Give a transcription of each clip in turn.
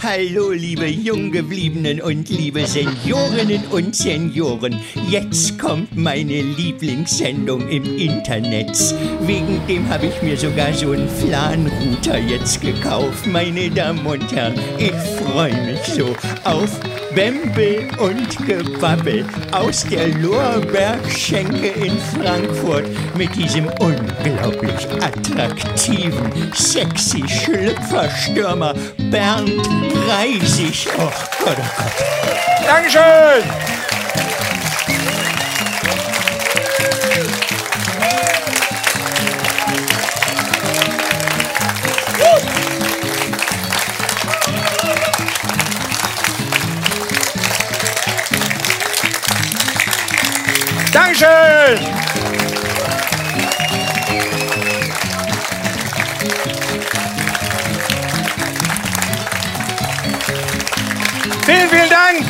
Hallo, liebe Junggebliebenen und liebe Seniorinnen und Senioren. Jetzt kommt meine Lieblingssendung im Internet. Wegen dem habe ich mir sogar so einen Flanrouter jetzt gekauft, meine Damen und Herren. Ich freue mich so auf Bembel und Gebabbel aus der Lorbergschenke in Frankfurt mit diesem unglaublich attraktiven, sexy Schlüpferstürmer Bernd Reisig. Oh Gott, oh Gott. Dankeschön! Dankeschön! Vielen, vielen Dank!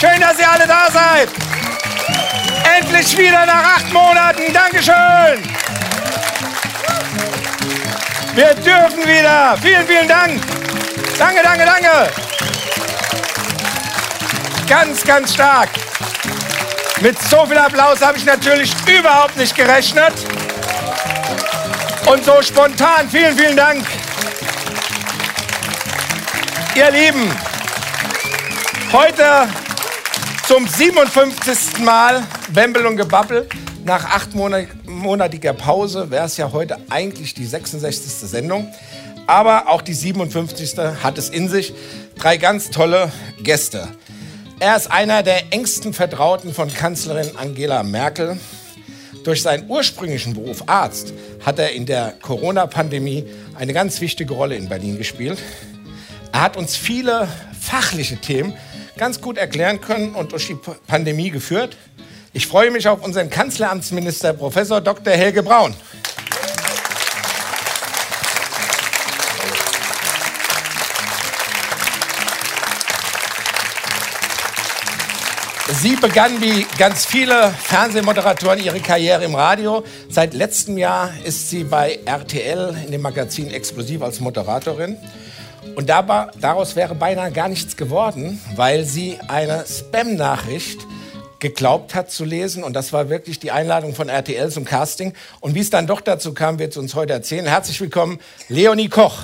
Schön, dass ihr alle da seid! Endlich wieder nach acht Monaten! Dankeschön! Wir dürfen wieder! Vielen, vielen Dank! Danke, danke, danke! Ganz, ganz stark! Mit so viel Applaus habe ich natürlich überhaupt nicht gerechnet. Und so spontan, vielen, vielen Dank. Ihr Lieben, heute zum 57. Mal Bembel und Gebabbel. Nach achtmonatiger Pause wäre es ja heute eigentlich die 66. Sendung. Aber auch die 57. hat es in sich. Drei ganz tolle Gäste. Er ist einer der engsten Vertrauten von Kanzlerin Angela Merkel. Durch seinen ursprünglichen Beruf Arzt hat er in der Corona-Pandemie eine ganz wichtige Rolle in Berlin gespielt. Er hat uns viele fachliche Themen ganz gut erklären können und durch die Pandemie geführt. Ich freue mich auf unseren Kanzleramtsminister Professor Dr. Helge Braun. Sie begann wie ganz viele Fernsehmoderatoren ihre Karriere im Radio. Seit letztem Jahr ist sie bei RTL in dem Magazin Explosiv als Moderatorin. Und dabei, daraus wäre beinahe gar nichts geworden, weil sie eine Spam-Nachricht geglaubt hat zu lesen. Und das war wirklich die Einladung von RTL zum Casting. Und wie es dann doch dazu kam, wird sie uns heute erzählen. Herzlich willkommen, Leonie Koch.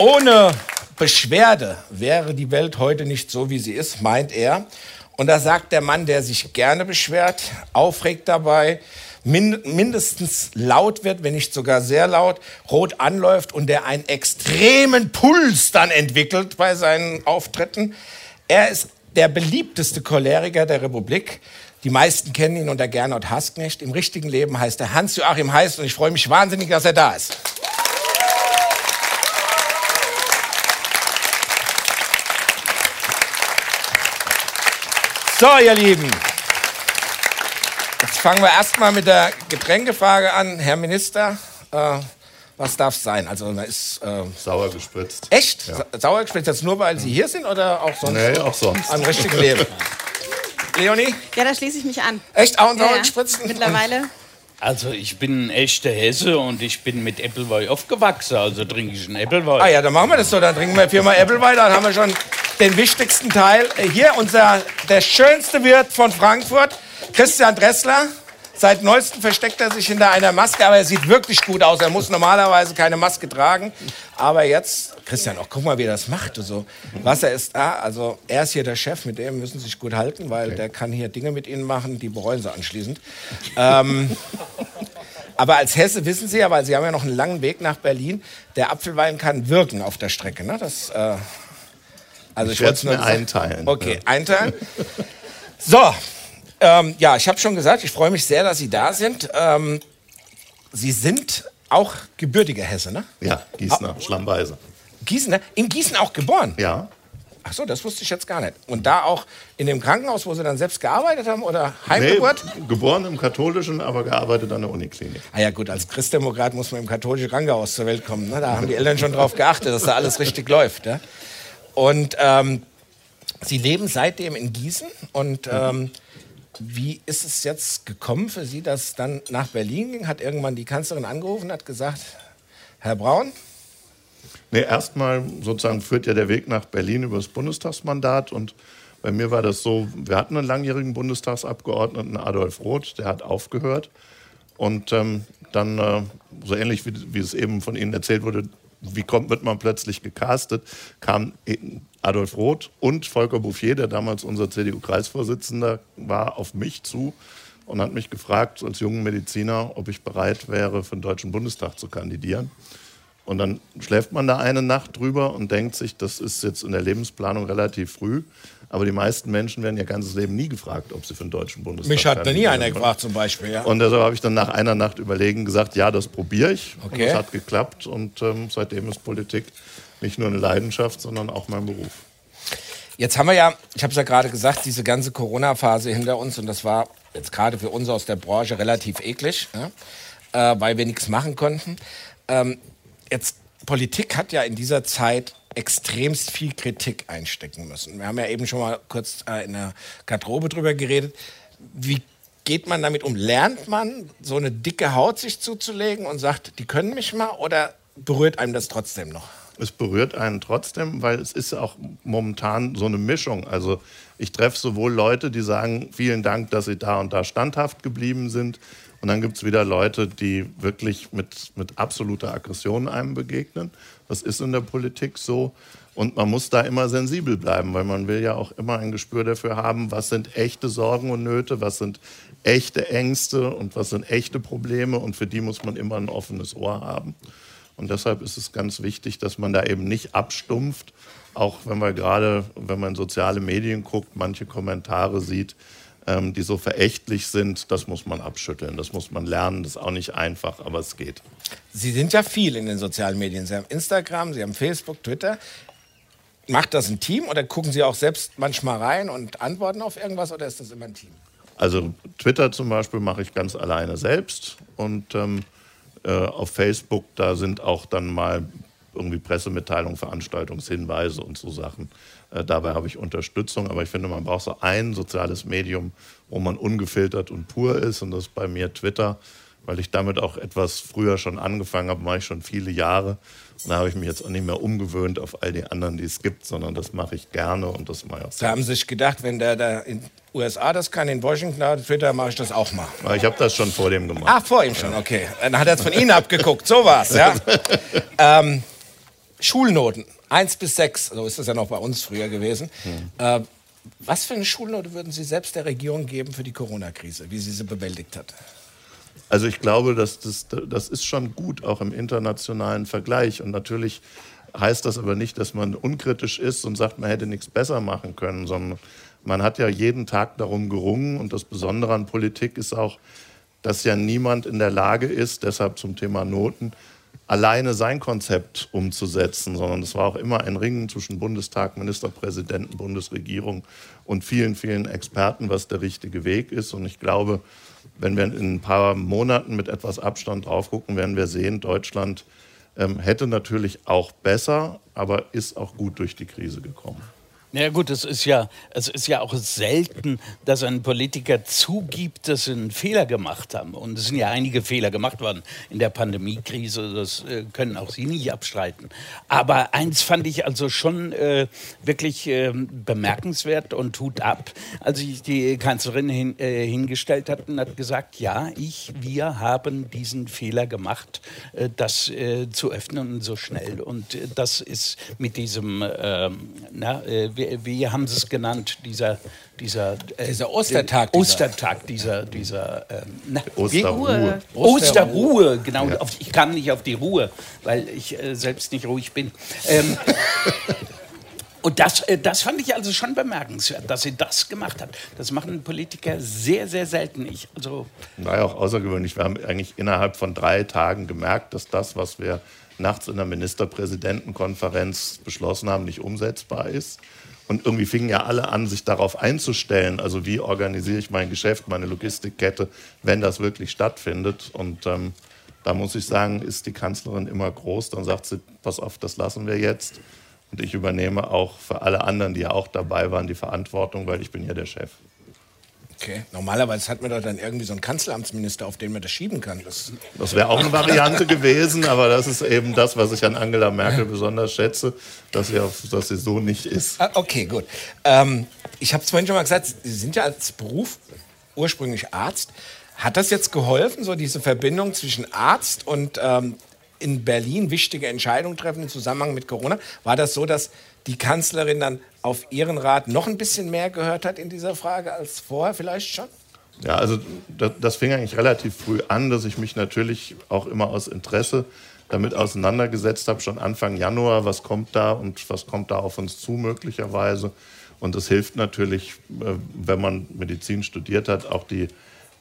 Ohne Beschwerde wäre die Welt heute nicht so, wie sie ist, meint er. Und da sagt der Mann, der sich gerne beschwert, aufregt dabei, mindestens laut wird, wenn nicht sogar sehr laut, rot anläuft und der einen extremen Puls dann entwickelt bei seinen Auftritten. Er ist der beliebteste Choleriker der Republik. Die meisten kennen ihn unter Gernot Hasknecht. Im richtigen Leben heißt er Hans-Joachim Heiß und ich freue mich wahnsinnig, dass er da ist. So, ihr Lieben. Jetzt fangen wir erstmal mit der Getränkefrage an. Herr Minister, äh, was darf es sein? Also, da ist. Äh, sauer gespritzt. Echt? Ja. Sa sauer gespritzt? Jetzt nur, weil Sie hier sind oder auch sonst? Nee, auch sonst. Am richtigen Leben. Leonie? Ja, da schließe ich mich an. Echt? Auch ein sauer Ja, ja. gespritzt? Mittlerweile. Also ich bin ein echter Hesse und ich bin mit Appleboy aufgewachsen, also trinke ich einen Appleboy. Ah ja, dann machen wir das so. Dann trinken wir viermal Appleboy, dann haben wir schon den wichtigsten Teil. Hier unser, der schönste Wirt von Frankfurt, Christian Dressler. Seit neuestem versteckt er sich hinter einer Maske, aber er sieht wirklich gut aus. Er muss normalerweise keine Maske tragen. Aber jetzt, Christian, auch guck mal, wie er das macht. So. Wasser ist da. Also er ist hier der Chef, mit dem müssen Sie sich gut halten, weil der kann hier Dinge mit Ihnen machen, die bereuen Sie anschließend. Ähm, aber als Hesse wissen Sie ja, weil Sie haben ja noch einen langen Weg nach Berlin, der Apfelwein kann wirken auf der Strecke. Ne? Das, äh, also Ich werde es nur mir einteilen. Okay, einteilen. So, ähm, ja, ich habe schon gesagt, ich freue mich sehr, dass Sie da sind. Ähm, Sie sind auch gebürtiger Hesse, ne? Ja, Gießener, Schlammweise. Gießen, ne? In Gießen auch geboren? Ja, Ach so, das wusste ich jetzt gar nicht. Und da auch in dem Krankenhaus, wo Sie dann selbst gearbeitet haben oder Heimgeburt? nee, geboren im katholischen, aber gearbeitet an der Uniklinik. Ah ja gut, als Christdemokrat muss man im katholischen Krankenhaus zur Welt kommen. Ne? Da haben die Eltern schon drauf geachtet, dass da alles richtig läuft. Ja? Und ähm, Sie leben seitdem in Gießen und ähm, Wie ist es jetzt gekommen für Sie, dass dann nach Berlin ging? Hat irgendwann die Kanzlerin angerufen und hat gesagt, Herr Braun? Nee, erstmal sozusagen führt ja der Weg nach Berlin über das Bundestagsmandat und bei mir war das so, wir hatten einen langjährigen Bundestagsabgeordneten, Adolf Roth, der hat aufgehört. Und ähm, dann, äh, so ähnlich wie, wie es eben von Ihnen erzählt wurde, wie kommt, wird man plötzlich gecastet, kam Adolf Roth und Volker Bouffier, der damals unser CDU-Kreisvorsitzender war, auf mich zu und hat mich gefragt, als jungen Mediziner, ob ich bereit wäre, für den Deutschen Bundestag zu kandidieren. Und dann schläft man da eine Nacht drüber und denkt sich, das ist jetzt in der Lebensplanung relativ früh. Aber die meisten Menschen werden ihr ganzes Leben nie gefragt, ob sie für den Deutschen Bundestag Mich hat da nie einer gefragt zum Beispiel. Ja. Und deshalb habe ich dann nach einer Nacht überlegen gesagt, ja, das probiere ich. Okay. Und es hat geklappt. Und ähm, seitdem ist Politik nicht nur eine Leidenschaft, sondern auch mein Beruf. Jetzt haben wir ja, ich habe es ja gerade gesagt, diese ganze Corona-Phase hinter uns. Und das war jetzt gerade für uns aus der Branche relativ eklig, ja? äh, weil wir nichts machen konnten. Ähm, jetzt Politik hat ja in dieser Zeit extremst viel Kritik einstecken müssen. Wir haben ja eben schon mal kurz äh, in der Garderobe drüber geredet. Wie geht man damit um? Lernt man, so eine dicke Haut sich zuzulegen und sagt, die können mich mal oder berührt einem das trotzdem noch? Es berührt einen trotzdem, weil es ist auch momentan so eine Mischung. Also ich treffe sowohl Leute, die sagen, vielen Dank, dass Sie da und da standhaft geblieben sind, und dann gibt es wieder Leute, die wirklich mit, mit absoluter Aggression einem begegnen. Das ist in der Politik so. Und man muss da immer sensibel bleiben, weil man will ja auch immer ein Gespür dafür haben, was sind echte Sorgen und Nöte, was sind echte Ängste und was sind echte Probleme. Und für die muss man immer ein offenes Ohr haben. Und deshalb ist es ganz wichtig, dass man da eben nicht abstumpft, auch wenn man gerade, wenn man soziale Medien guckt, manche Kommentare sieht, ähm, die so verächtlich sind, das muss man abschütteln, das muss man lernen, das ist auch nicht einfach, aber es geht. Sie sind ja viel in den sozialen Medien. Sie haben Instagram, Sie haben Facebook, Twitter. Macht das ein Team oder gucken Sie auch selbst manchmal rein und antworten auf irgendwas oder ist das immer ein Team? Also Twitter zum Beispiel mache ich ganz alleine selbst und ähm, äh, auf Facebook, da sind auch dann mal irgendwie Pressemitteilungen, Veranstaltungshinweise und so Sachen. Äh, dabei habe ich Unterstützung, aber ich finde, man braucht so ein soziales Medium, wo man ungefiltert und pur ist und das ist bei mir Twitter, weil ich damit auch etwas früher schon angefangen habe, mache ich schon viele Jahre. Und da habe ich mich jetzt auch nicht mehr umgewöhnt auf all die anderen, die es gibt, sondern das mache ich gerne und das mache ich auch Da haben Sie sich gedacht, wenn der da in USA das kann, in Washington, Twitter mache ich das auch mal. Ich habe das schon vor dem gemacht. Ach, vor ihm schon, okay. Dann hat er es von Ihnen abgeguckt, so war's, ja. ähm, Schulnoten, 1 bis 6, so ist das ja noch bei uns früher gewesen. Hm. Äh, was für eine Schulnote würden Sie selbst der Regierung geben für die Corona-Krise, wie sie sie bewältigt hat? Also ich glaube, dass das, das ist schon gut, auch im internationalen Vergleich. Und natürlich heißt das aber nicht, dass man unkritisch ist und sagt, man hätte nichts besser machen können, sondern man hat ja jeden Tag darum gerungen. Und das Besondere an Politik ist auch, dass ja niemand in der Lage ist, deshalb zum Thema Noten, alleine sein Konzept umzusetzen, sondern es war auch immer ein Ringen zwischen Bundestag, Ministerpräsidenten, Bundesregierung und vielen, vielen Experten, was der richtige Weg ist. Und ich glaube, wenn wir in ein paar Monaten mit etwas Abstand drauf gucken, werden wir sehen, Deutschland ähm, hätte natürlich auch besser, aber ist auch gut durch die Krise gekommen. Ja, gut, es ist ja, es ist ja auch selten, dass ein Politiker zugibt, dass sie einen Fehler gemacht haben. Und es sind ja einige Fehler gemacht worden in der Pandemiekrise. Das äh, können auch Sie nicht abstreiten. Aber eins fand ich also schon äh, wirklich äh, bemerkenswert und tut ab, als sich die Kanzlerin hin, äh, hingestellt hat und hat gesagt, ja, ich, wir haben diesen Fehler gemacht, äh, das äh, zu öffnen so schnell. Und das ist mit diesem, ähm, na, wie, wie haben Sie es genannt, dieser, dieser, äh, dieser Ostertag. Dieser, Ostertag, dieser, dieser ähm, na, Osterruhe. Osterruhe, genau. Ja. Auf, ich kam nicht auf die Ruhe, weil ich äh, selbst nicht ruhig bin. Ähm, Und das, äh, das fand ich also schon bemerkenswert, dass sie das gemacht hat. Das machen Politiker sehr, sehr selten. Ich, also War ja auch außergewöhnlich. Wir haben eigentlich innerhalb von drei Tagen gemerkt, dass das, was wir nachts in der Ministerpräsidentenkonferenz beschlossen haben, nicht umsetzbar ist. Und irgendwie fingen ja alle an, sich darauf einzustellen. Also wie organisiere ich mein Geschäft, meine Logistikkette, wenn das wirklich stattfindet. Und ähm, da muss ich sagen, ist die Kanzlerin immer groß. Dann sagt sie, pass auf, das lassen wir jetzt. Und ich übernehme auch für alle anderen, die ja auch dabei waren, die Verantwortung, weil ich bin ja der Chef. Okay, normalerweise hat man doch dann irgendwie so einen Kanzleramtsminister, auf den man das schieben kann. Das Das wäre auch eine Variante gewesen, aber das ist eben das, was ich an Angela Merkel besonders schätze, dass sie, auf, dass sie so nicht ist. Ah, okay, gut. Ähm, ich habe es vorhin schon mal gesagt, Sie sind ja als Beruf ursprünglich Arzt. Hat das jetzt geholfen, so diese Verbindung zwischen Arzt und ähm, in Berlin wichtige Entscheidungen treffen im Zusammenhang mit Corona? War das so, dass die Kanzlerin dann auf Ihren Rat noch ein bisschen mehr gehört hat in dieser Frage als vorher vielleicht schon? Ja, also das, das fing eigentlich relativ früh an, dass ich mich natürlich auch immer aus Interesse damit auseinandergesetzt habe, schon Anfang Januar, was kommt da und was kommt da auf uns zu möglicherweise. Und es hilft natürlich, äh, wenn man Medizin studiert hat, auch die,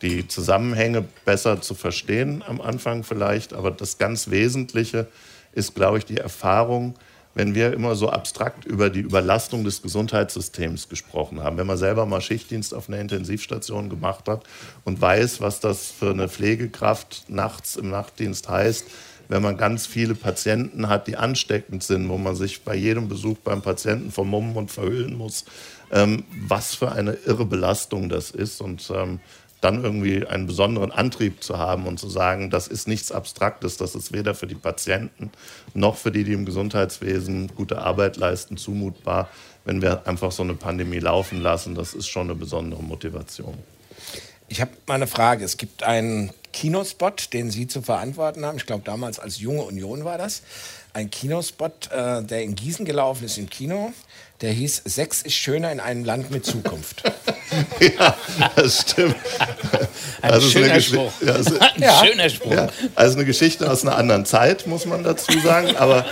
die Zusammenhänge besser zu verstehen am Anfang vielleicht. Aber das ganz Wesentliche ist, glaube ich, die Erfahrung, wenn wir immer so abstrakt über die Überlastung des Gesundheitssystems gesprochen haben. Wenn man selber mal Schichtdienst auf einer Intensivstation gemacht hat und weiß, was das für eine Pflegekraft nachts im Nachtdienst heißt, wenn man ganz viele Patienten hat, die ansteckend sind, wo man sich bei jedem Besuch beim Patienten vermummen und verhüllen muss, ähm, was für eine irre Belastung das ist. Und ähm, dann irgendwie einen besonderen Antrieb zu haben und zu sagen, das ist nichts Abstraktes, das ist weder für die Patienten noch für die, die im Gesundheitswesen gute Arbeit leisten, zumutbar, wenn wir einfach so eine Pandemie laufen lassen. Das ist schon eine besondere Motivation. Ich habe mal eine Frage. Es gibt einen Kinospot, den Sie zu verantworten haben. Ich glaube, damals als Junge Union war das. Ein Kinospot, äh, der in Gießen gelaufen ist im Kino. Der hieß Sex ist schöner in einem Land mit Zukunft. ja, das stimmt. Ein es ist eine schöner Gesch- Spruch. Ja, es ist- Ein Ja. schöner Spruch. Ja, also eine Geschichte aus einer anderen Zeit, muss man dazu sagen. Aber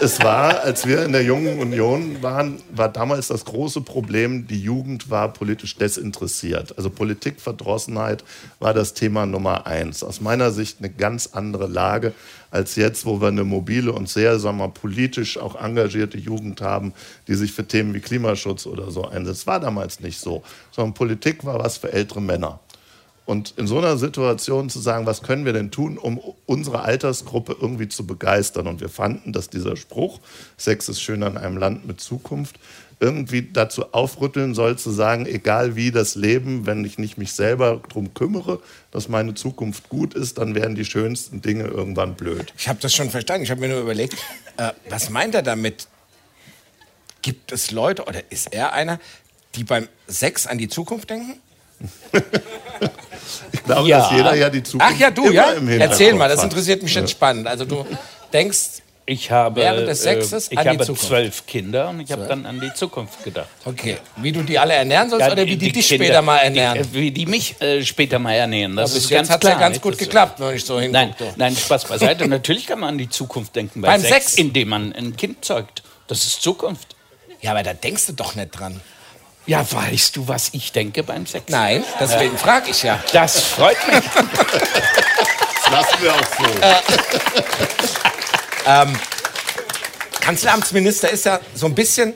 es war, als wir in der Jungen Union waren, war damals das große Problem, die Jugend war politisch desinteressiert. Also Politikverdrossenheit war das Thema Nummer eins. Aus meiner Sicht eine ganz andere Lage als jetzt, wo wir eine mobile und sehr, sagen wir, politisch auch engagierte Jugend haben, die sich für Themen wie Klimaschutz oder so einsetzt. Das war damals nicht so, sondern Politik war was für ältere Männer. Und in so einer Situation zu sagen, was können wir denn tun, um unsere Altersgruppe irgendwie zu begeistern? Und wir fanden, dass dieser Spruch, Sex ist schön an einem Land mit Zukunft, irgendwie dazu aufrütteln soll, zu sagen, egal wie das Leben, wenn ich nicht mich selber darum kümmere, dass meine Zukunft gut ist, dann werden die schönsten Dinge irgendwann blöd. Ich habe das schon verstanden. Ich habe mir nur überlegt, äh, was meint er damit? Gibt es Leute oder ist er einer, die beim Sex an die Zukunft denken? Ich glaube, Ja. dass jeder ja die Zukunft Ach ja, du, immer ja? im Hinterkopf Erzähl mal, das interessiert mich jetzt spannend. Also du denkst, Ich habe, Während des äh, Sexes ich an die habe Zukunft. zwölf Kinder und ich habe dann an die Zukunft gedacht. okay, wie du die alle ernähren sollst Ja, oder wie die, dich Kinder, später mal ernähren? Die, äh, wie die mich äh, später mal ernähren. Das Bis ist ganz hat klar. ja ganz gut Das- geklappt, wenn ich so hingucke. Nein, nein, Spaß beiseite. Natürlich kann man an die Zukunft denken bei Beim Sex, Sex? indem man ein Kind zeugt. Das ist Zukunft. Ja, aber da denkst du doch nicht dran. Ja, weißt du, was ich denke beim Sex? Nein, deswegen frage ich ja. Das freut mich. Das lassen wir auch so. Kanzleramtsminister ist ja so ein bisschen,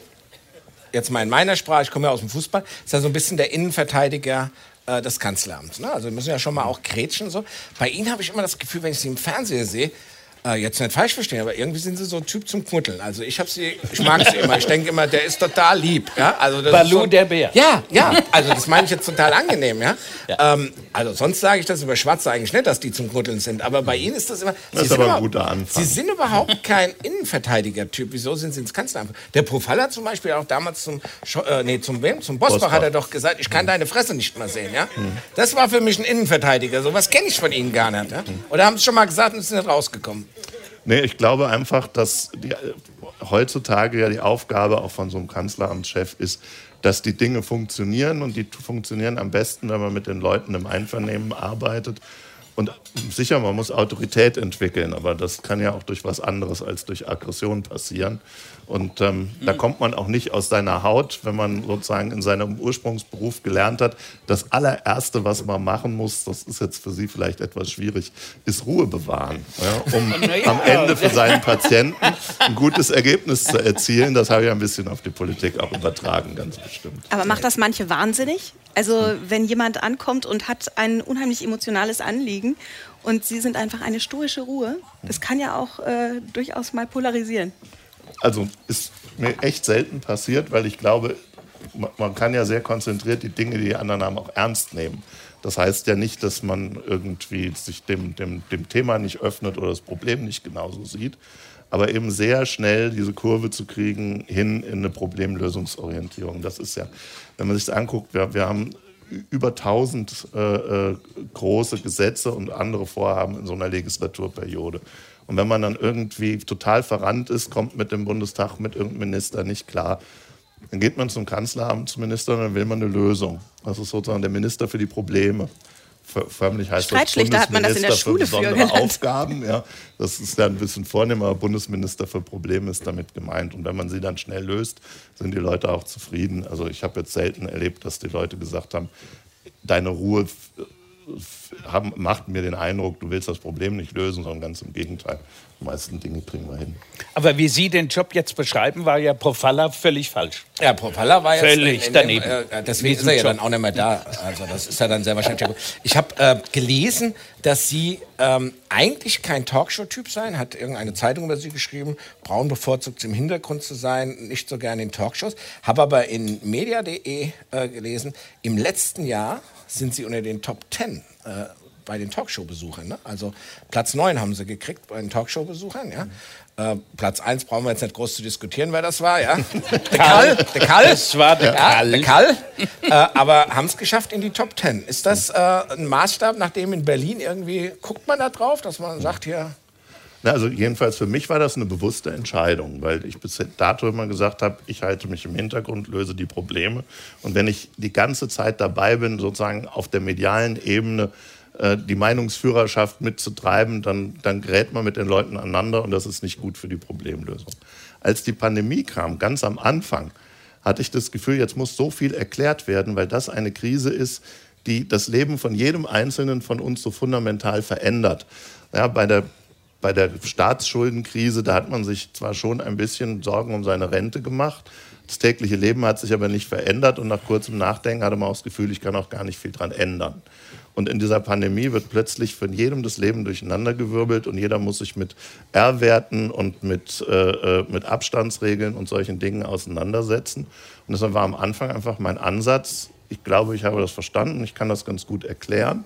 jetzt mal in meiner Sprache, ich komme ja aus dem Fußball, ist ja so ein bisschen der Innenverteidiger äh, des Kanzleramts. Ne? Also wir müssen ja schon mal auch kretschen. So. Bei Ihnen habe ich immer das Gefühl, wenn ich Sie im Fernseher sehe, äh, jetzt nicht falsch verstehen, aber irgendwie sind Sie so ein Typ zum Knutteln. Also ich habe Sie, ich mag Sie immer. Ich denke immer, der ist total lieb. Ja? Also das Balu ist so, der Bär. Ja, ja. Also das meine ich jetzt total angenehm. Ja? Ja. Ähm, also sonst sage ich das über Schwarze eigentlich nicht, dass die zum Knutteln sind. Aber bei Ihnen ist das immer. Das ist sind aber ein immer- guter Anfang. Sie sind überhaupt kein Innenverteidiger-Typ. Wieso sind Sie ins Kanzleramt? Der Profall hat zum Beispiel auch damals zum, Scho- äh, nee, zum wem? Zum Bosbach, Bosbach. hat er doch gesagt, ich kann deine Fresse nicht mehr sehen. Ja? Das war für mich ein Innenverteidiger. So was kenne ich von Ihnen gar nicht. Ja? Oder haben Sie schon mal gesagt und sind nicht rausgekommen? Nee, ich glaube einfach, dass die, heutzutage ja die Aufgabe auch von so einem Kanzleramtschef ist, dass die Dinge funktionieren und die funktionieren am besten, wenn man mit den Leuten im Einvernehmen arbeitet. Und sicher, man muss Autorität entwickeln, aber das kann ja auch durch was anderes als durch Aggression passieren. Und ähm, da kommt man auch nicht aus seiner Haut, wenn man sozusagen in seinem Ursprungsberuf gelernt hat. Das allererste, was man machen muss, das ist jetzt für Sie vielleicht etwas schwierig, ist Ruhe bewahren, ja, um ja. am Ende für seinen Patienten ein gutes Ergebnis zu erzielen. Das habe ich ein bisschen auf die Politik auch übertragen, ganz bestimmt. Aber macht das manche wahnsinnig? Also wenn jemand ankommt und hat ein unheimlich emotionales Anliegen und sie sind einfach eine stoische Ruhe, das kann ja auch äh, durchaus mal polarisieren. Also ist mir echt selten passiert, weil ich glaube, man- kann ja sehr konzentriert die Dinge, die die anderen haben, auch ernst nehmen. Das heißt ja nicht, dass man irgendwie sich dem, dem, dem Thema nicht öffnet oder das Problem nicht genauso sieht, aber eben sehr schnell diese Kurve zu kriegen hin in eine Problemlösungsorientierung. Das ist ja, wenn man sich das anguckt, wir, wir haben über 1000 äh, äh, große Gesetze und andere Vorhaben in so einer Legislaturperiode. Und wenn man dann irgendwie total verrannt ist, kommt mit dem Bundestag, mit irgendeinem Minister nicht klar, dann geht man zum Kanzleramt, zum Minister, und dann will man eine Lösung. Das ist sozusagen der Minister für die Probleme. För- Förmlich heißt das Streitschlichter hat man das in der Bundesminister Schule für besondere gelernt. Aufgaben. Ja. Das ist ja ein bisschen vornehmer, aber Bundesminister für Probleme ist damit gemeint. Und wenn man sie dann schnell löst, sind die Leute auch zufrieden. Also ich habe jetzt selten erlebt, dass die Leute gesagt haben, deine Ruhe haben, macht mir den Eindruck, du willst das Problem nicht lösen, sondern ganz im Gegenteil. Die meisten Dinge kriegen wir hin. Aber wie Sie den Job jetzt beschreiben, war ja pro Faller völlig falsch. Ja, Propeller war jetzt Völlig in, in daneben. Dem, äh, deswegen ist er ja Job. dann auch nicht mehr da. Also das ist ja dann sehr wahrscheinlich. Ich habe äh, gelesen, dass Sie ähm, eigentlich kein Talkshow-Typ sein, hat irgendeine Zeitung über Sie geschrieben. Braun bevorzugt im Hintergrund zu sein, nicht so gerne in Talkshows. Habe aber in media.de äh, gelesen, im letzten Jahr sind Sie unter den Top 10 äh, bei den Talkshow-Besuchern. Ne? Also Platz 9 haben Sie gekriegt bei den Talkshow-Besuchern. Ja? Äh, Platz 1 brauchen wir jetzt nicht groß zu diskutieren, wer das war. Ja? Der Kall. Der Kall. Das war der ja, Kall. Der Kall. äh, aber haben es geschafft in die Top 10. Ist das äh, ein Maßstab, nachdem in Berlin irgendwie, guckt man da drauf, dass man sagt, hier, also jedenfalls für mich war das eine bewusste Entscheidung, weil ich bis dato immer gesagt habe, ich halte mich im Hintergrund, löse die Probleme. Und wenn ich die ganze Zeit dabei bin, sozusagen auf der medialen Ebene äh, die Meinungsführerschaft mitzutreiben, dann, dann gerät man mit den Leuten aneinander und das ist nicht gut für die Problemlösung. Als die Pandemie kam, ganz am Anfang, hatte ich das Gefühl, jetzt muss so viel erklärt werden, weil das eine Krise ist, die das Leben von jedem Einzelnen von uns so fundamental verändert. Ja, bei der bei der Staatsschuldenkrise, da hat man sich zwar schon ein bisschen Sorgen um seine Rente gemacht, das tägliche Leben hat sich aber nicht verändert und nach kurzem Nachdenken hatte man auch das Gefühl, ich kann auch gar nicht viel dran ändern. Und in dieser Pandemie wird plötzlich von jedem das Leben durcheinandergewirbelt und jeder muss sich mit R-Werten und mit, äh, äh, mit Abstandsregeln und solchen Dingen auseinandersetzen. Und deshalb war am Anfang einfach mein Ansatz, ich glaube, ich habe das verstanden, ich kann das ganz gut erklären.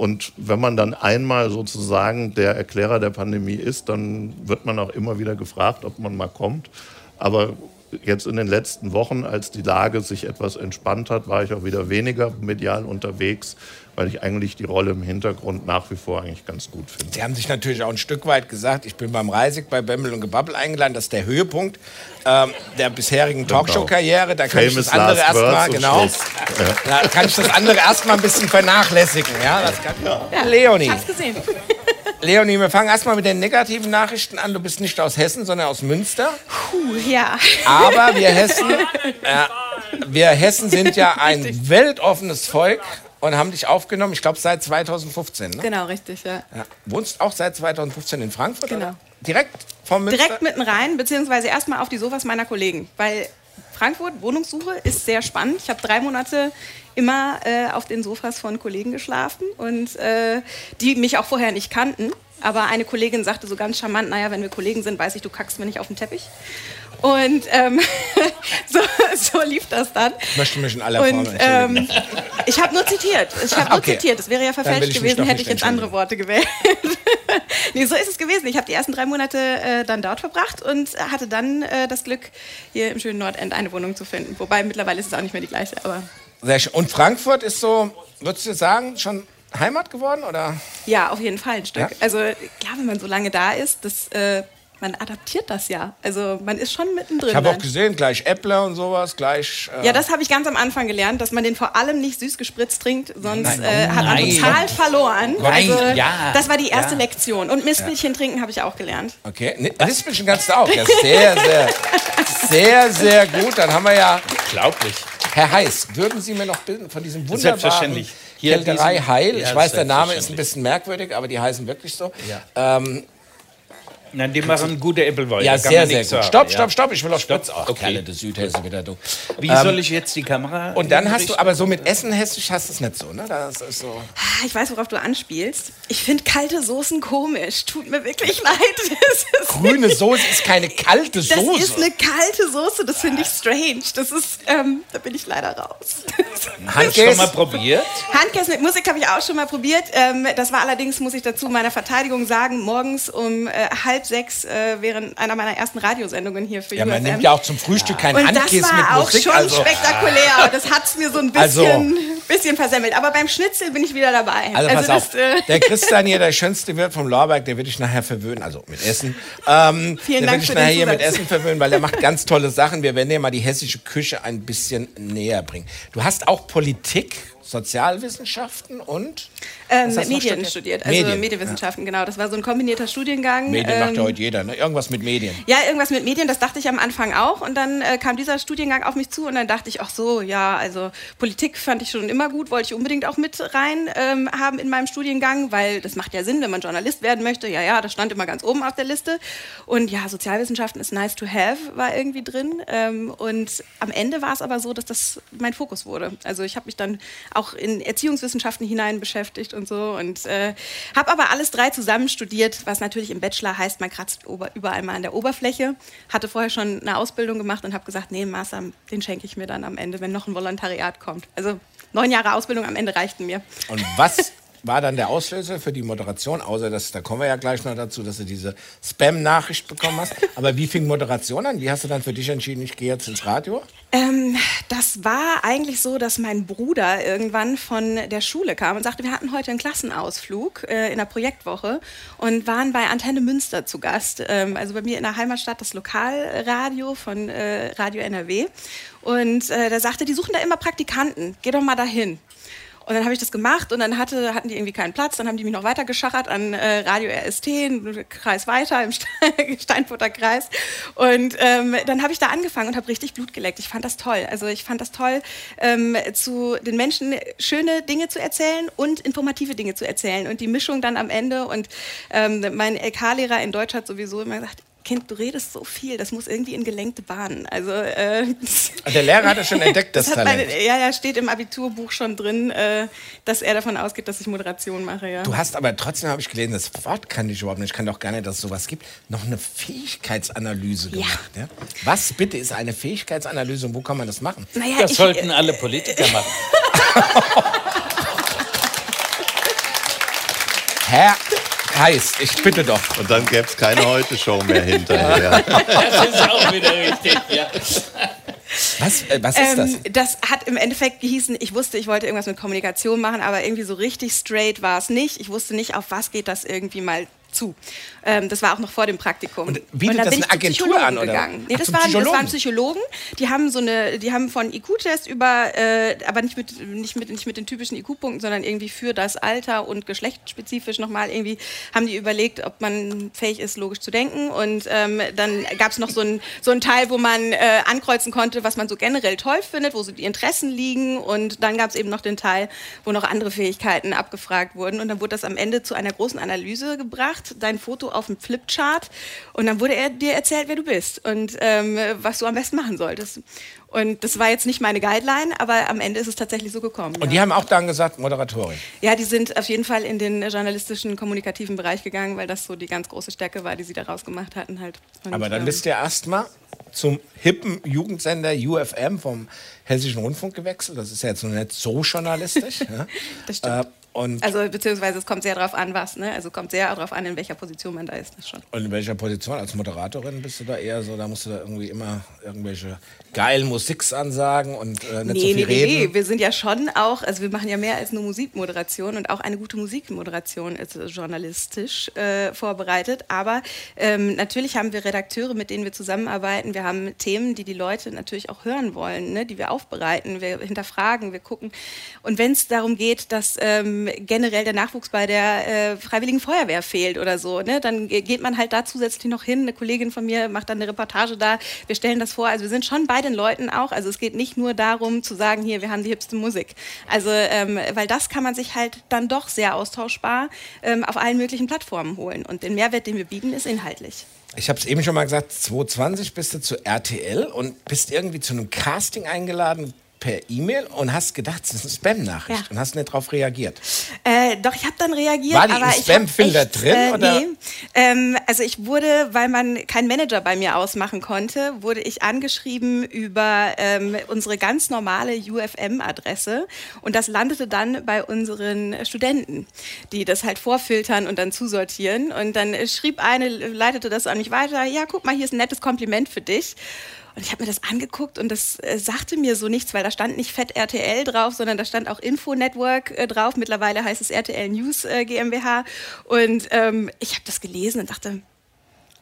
Und wenn man dann einmal sozusagen der Erklärer der Pandemie ist, dann wird man auch immer wieder gefragt, ob man mal kommt. Aber jetzt in den letzten Wochen, als die Lage sich etwas entspannt hat, war ich auch wieder weniger medial unterwegs, weil ich eigentlich die Rolle im Hintergrund nach wie vor eigentlich ganz gut finde. Sie haben sich natürlich auch ein Stück weit gesagt, ich bin beim Reisig bei Bemmel und Gebabbel eingeladen. Das ist der Höhepunkt ähm, der bisherigen Talkshow-Karriere. Da kann ich Famous das andere erstmal, genau. Schluss. Da kann ich das andere erstmal ein bisschen vernachlässigen. Ja, das kann, Leonie. Hab's gesehen. Leonie, wir fangen erstmal mit den negativen Nachrichten an. Du bist nicht aus Hessen, sondern aus Münster. Puh, ja. Aber wir Hessen, äh, wir Hessen sind ja ein weltoffenes Volk und haben dich aufgenommen, ich glaube seit 2015. Ne? Genau, richtig, ja. Ja. Wohnst auch seit 2015 in Frankfurt? Genau. Oder? Direkt vom Münster? Direkt mitten rein, beziehungsweise erstmal auf die Sofas meiner Kollegen. Weil Frankfurt, Wohnungssuche, ist sehr spannend. Ich habe drei Monate immer äh, auf den Sofas von Kollegen geschlafen und äh, die mich auch vorher nicht kannten. Aber eine Kollegin sagte so ganz charmant, naja, wenn wir Kollegen sind, weiß ich, du kackst mir nicht auf den Teppich. Und ähm, so, so lief das dann. Ich möchte mich in aller Form Und entschuldigen. ähm, ich habe nur zitiert. Ich habe nur Okay. zitiert. Das wäre ja verfälscht gewesen, hätte ich jetzt andere Worte gewählt. nee, so ist es gewesen. Ich habe die ersten drei Monate äh, dann dort verbracht und hatte dann äh, das Glück, hier im schönen Nordend eine Wohnung zu finden. Wobei mittlerweile ist es auch nicht mehr die gleiche. Aber Sehr schön. Und Frankfurt ist so, würdest du sagen, schon Heimat geworden? Oder? ja, auf jeden Fall ein Stück. Ja? Also klar, wenn man so lange da ist, das, äh, man adaptiert das ja. Also man ist schon mittendrin. Ich habe auch gesehen, gleich Äppler und sowas, gleich. Äh, Ja, das habe ich ganz am Anfang gelernt, dass man den vor allem nicht süß gespritzt trinkt, sonst Nein. äh, hat man Nein. total verloren. Nein, also, ja. Das war die erste Ja. Lektion. Und Mistmilchen trinken habe ich auch gelernt. Okay, ne, Lispelchen kannst du auch. Ja, sehr, sehr, sehr, sehr gut. Dann haben wir ja Unglaublich. Herr Heiß, würden Sie mir noch bilden von diesem wunderbaren Selbstverständlich. Hier Kälterei Heil? Ja, ich weiß, der Name ist ein bisschen merkwürdig, aber die heißen wirklich so. Ja. Ähm, Nein, die machen gute Appleboy. Ja, sehr, sehr gut. sagen, Stopp, stopp, stopp, ich will auch Spitz. Ach, okay. Kerle, der Südhesse wieder, du. Wie Ähm, soll ich jetzt die Kamera? Und dann hast du, aber so mit Essen hessisch hast du es nicht so, ne? Das ist so. Ich weiß, worauf du anspielst. Ich finde kalte Soßen komisch. Tut mir wirklich leid. Das Grüne Soße ist keine kalte das Soße. ist eine kalte Soße. Das finde ich strange. Das ist, ähm, da bin ich leider raus. Hast du schon mal probiert? Handkäse mit Musik habe ich auch schon mal probiert. Ähm, das war allerdings, muss ich dazu meiner Verteidigung sagen, morgens um äh, halb sechs äh, während einer meiner ersten Radiosendungen hier für ja, man UFM. nimmt ja auch zum Frühstück keinen Und das Handkäse war mit auch Musik. schon also, spektakulär. Das hat es mir so ein bisschen, Also- bisschen versemmelt. Aber beim Schnitzel bin ich wieder dabei. Also, pass auf, das, äh, der Christian hier, der schönste Wirt vom Lorberg, der wird dich nachher verwöhnen, also mit Essen. Ähm, Vielen der Dank wird dich nachher hier mit. Essen verwöhnen, weil der macht ganz tolle Sachen. Wir werden dir mal die hessische Küche ein bisschen näher bringen. Du hast auch Politik, Sozialwissenschaften und ähm, Medien studiert? studiert, also Medien, Medienwissenschaften, genau. Das war so ein kombinierter Studiengang. Medien macht ja Ähm, heute jeder, ne? Irgendwas mit Medien. Ja, irgendwas mit Medien, das dachte ich am Anfang auch. Und dann äh, kam dieser Studiengang auf mich zu und dann dachte ich, ach so, ja, also Politik fand ich schon immer gut, wollte ich unbedingt auch mit rein ähm, haben in meinem Studiengang, weil das macht ja Sinn, wenn man Journalist werden möchte. Ja, ja, das stand immer ganz oben auf der Liste. Und ja, Sozialwissenschaften ist nice to have, war irgendwie drin. Ähm, und am Ende war es aber so, dass das mein Fokus wurde. Also ich habe mich dann auch in Erziehungswissenschaften hinein beschäftigt und so und äh, habe aber alles drei zusammen studiert, was natürlich im Bachelor heißt, man kratzt überall mal an der Oberfläche. Hatte vorher schon eine Ausbildung gemacht und habe gesagt, nee, Master, den schenke ich mir dann am Ende, wenn noch ein Volontariat kommt. Also neun Jahre Ausbildung am Ende reichten mir. Und was war dann der Auslöser für die Moderation, außer dass, da kommen wir ja gleich noch dazu, dass du diese Spam-Nachricht bekommen hast. Aber wie fing Moderation an? Wie hast du dann für dich entschieden, ich gehe jetzt ins Radio? Ähm, das war eigentlich so, dass mein Bruder irgendwann von der Schule kam und sagte, wir hatten heute einen Klassenausflug äh, in der Projektwoche und waren bei Antenne Münster zu Gast. Ähm, also bei mir in der Heimatstadt das Lokalradio von äh, Radio NRW. Und äh, da sagte, die suchen da immer Praktikanten. Geh doch mal dahin. Und dann habe ich das gemacht und dann hatte, hatten die irgendwie keinen Platz. Dann haben die mich noch weiter geschachert an äh, Radio RST, Kreis weiter im Ste Steinfurter Kreis. Und ähm, dann habe ich da angefangen und habe richtig Blut geleckt. Ich fand das toll. Also ich fand das toll, ähm, zu den Menschen schöne Dinge zu erzählen und informative Dinge zu erzählen. Und die Mischung dann am Ende. Und ähm, mein LK-Lehrer in Deutsch hat sowieso immer gesagt, Kind, du redest so viel, das muss irgendwie in gelenkte Bahnen. Also äh, Der Lehrer hatte schon entdeckt, das, das hat Talent. meine, ja, ja, steht im Abiturbuch schon drin, äh, dass er davon ausgeht, dass ich Moderation mache, ja. Du hast aber trotzdem, habe ich gelesen, das Wort kann ich überhaupt nicht, ich kann doch gar nicht, dass es sowas gibt, noch eine Fähigkeitsanalyse gemacht. Ja. Was bitte ist eine Fähigkeitsanalyse und wo kann man das machen? naja, Das ich, sollten alle Politiker machen. Herr heißt, ich bitte doch. Und dann gäbe es keine Heute-Show mehr hinterher. Das ist auch wieder richtig. Ja. Was, äh, was ist das? ähm, das hat im Endeffekt gehießen, ich wusste, ich wollte irgendwas mit Kommunikation machen, aber irgendwie so richtig straight war es nicht. Ich wusste nicht, auf was geht das irgendwie mal zu. Ähm, das war auch noch vor dem Praktikum. Und bietet dann das bin eine Agentur an, oder? Gegangen. Nee, Ach, das, waren, das Psychologen? waren Psychologen. Die haben so eine, die haben von IQ-Test über, äh, aber nicht mit, nicht, mit, nicht mit den typischen IQ-Punkten, sondern irgendwie für das Alter und geschlechtsspezifisch nochmal irgendwie, haben die überlegt, ob man fähig ist, logisch zu denken. Und ähm, dann gab es noch so einen so einen Teil, wo man äh, ankreuzen konnte, was man so generell toll findet, wo so die Interessen liegen. Und dann gab es eben noch den Teil, wo noch andere Fähigkeiten abgefragt wurden. Und dann wurde das am Ende zu einer großen Analyse gebracht, dein Foto auf dem Flipchart. Und dann wurde er dir erzählt, wer du bist und ähm, was du am besten machen solltest. Und das war jetzt nicht meine Guideline, aber am Ende ist es tatsächlich so gekommen. Und ja. die haben auch dann gesagt, Moderatorin. Ja, die sind auf jeden Fall in den journalistischen, kommunikativen Bereich gegangen, weil das so die ganz große Stärke war, die sie daraus gemacht hatten halt. Und, Aber dann ähm, bist du ja erstmal zum hippen Jugendsender UFM vom Hessischen Rundfunk gewechselt. Das ist ja jetzt noch nicht so journalistisch. ja. Das stimmt. Äh, und, Also beziehungsweise es kommt sehr darauf an, was, ne? Also kommt sehr darauf an, in welcher Position man da ist, das schon. und in welcher Position? Als Moderatorin bist du da eher so, da musst du da irgendwie immer irgendwelche geilen Musiks ansagen und äh, nicht so Nee, viel nee, nee, reden. nee, wir sind ja schon auch, also wir machen ja mehr als nur Musikmoderation und auch eine gute Musikmoderation ist äh, journalistisch äh, vorbereitet. Aber ähm, natürlich haben wir Redakteure, mit denen wir zusammenarbeiten. Wir haben Themen, die die Leute natürlich auch hören wollen, ne? die wir aufbereiten, wir hinterfragen, wir gucken. Und wenn es darum geht, dass ähm, ähm, generell der Nachwuchs bei der äh, Freiwilligen Feuerwehr fehlt oder so. Ne? Dann geht man halt da zusätzlich noch hin. Eine Kollegin von mir macht dann eine Reportage da. Wir stellen das vor. Also wir sind schon bei den Leuten auch. Also es geht nicht nur darum zu sagen, hier, wir haben die hipste Musik. Also, ähm, weil das kann man sich halt dann doch sehr austauschbar ähm, auf allen möglichen Plattformen holen. Und den Mehrwert, den wir bieten, ist inhaltlich. Ich habe es eben schon mal gesagt, 2020 bist du zu RTL und bist irgendwie zu einem Casting eingeladen per E-Mail und hast gedacht, das ist eine Spam-Nachricht Ja. und hast nicht darauf reagiert. Äh, doch, ich habe dann reagiert. War die aber im Spam-Filter drin, Äh, oder? Nee. Ähm, also ich wurde, weil man keinen Manager bei mir ausmachen konnte, wurde ich angeschrieben über ähm, unsere ganz normale UFM-Adresse und das landete dann bei unseren Studenten, die das halt vorfiltern und dann zusortieren. Und dann schrieb eine, leitete das an mich weiter, ja, guck mal, hier ist ein nettes Kompliment für dich. Und ich habe mir das angeguckt und das äh, sagte mir so nichts, weil da stand nicht fett RTL drauf, sondern da stand auch Info Network äh, drauf. Mittlerweile heißt es RTL News äh, GmbH. Und ähm, ich habe das gelesen und dachte,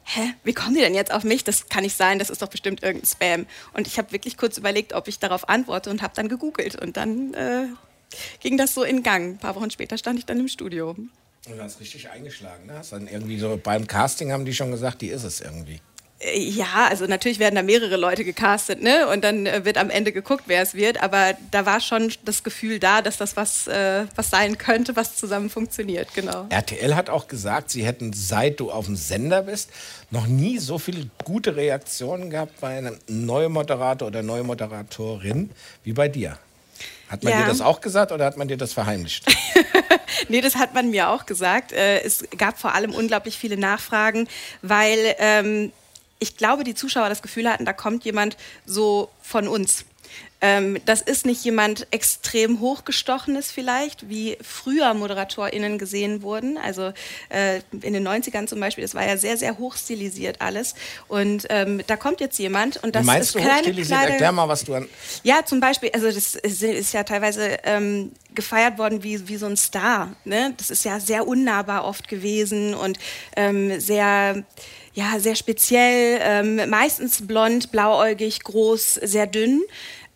hä, wie kommen die denn jetzt auf mich? Das kann nicht sein, das ist doch bestimmt irgendein Spam. Und ich habe wirklich kurz überlegt, ob ich darauf antworte und habe dann gegoogelt. Und dann äh, ging das so in Gang. Ein paar Wochen später stand ich dann im Studio. Du hast richtig eingeschlagen. Ne? Hast dann irgendwie so beim Casting haben die schon gesagt, die ist es irgendwie. Ja, also natürlich werden da mehrere Leute gecastet, ne? Und dann äh, wird am Ende geguckt, wer es wird. Aber da war schon das Gefühl da, dass das was, äh, was sein könnte, was zusammen funktioniert, genau. RTL hat auch gesagt, sie hätten, seit du auf dem Sender bist, noch nie so viele gute Reaktionen gehabt bei einem neuen Moderator oder neuen Moderatorin wie bei dir. Hat man Ja. dir das auch gesagt oder hat man dir das verheimlicht? Nee, das hat man mir auch gesagt. Äh, Es gab vor allem unglaublich viele Nachfragen, weil ähm, ich glaube, die Zuschauer das Gefühl hatten, da kommt jemand so von uns. Ähm, das ist nicht jemand extrem hochgestochenes vielleicht, wie früher ModeratorInnen gesehen wurden. Also äh, in den 90ern zum Beispiel, das war ja sehr, sehr hochstilisiert alles. Und ähm, da kommt jetzt jemand und das meinst ist du kleine, hochstilisiert? kleine, Erklär mal, was du an... ja, zum Beispiel, also das ist, ist ja teilweise ähm, gefeiert worden wie, wie so ein Star. Ne? Das ist ja sehr unnahbar oft gewesen und ähm, sehr, ja, sehr speziell, ähm, meistens blond, blauäugig, groß, sehr dünn.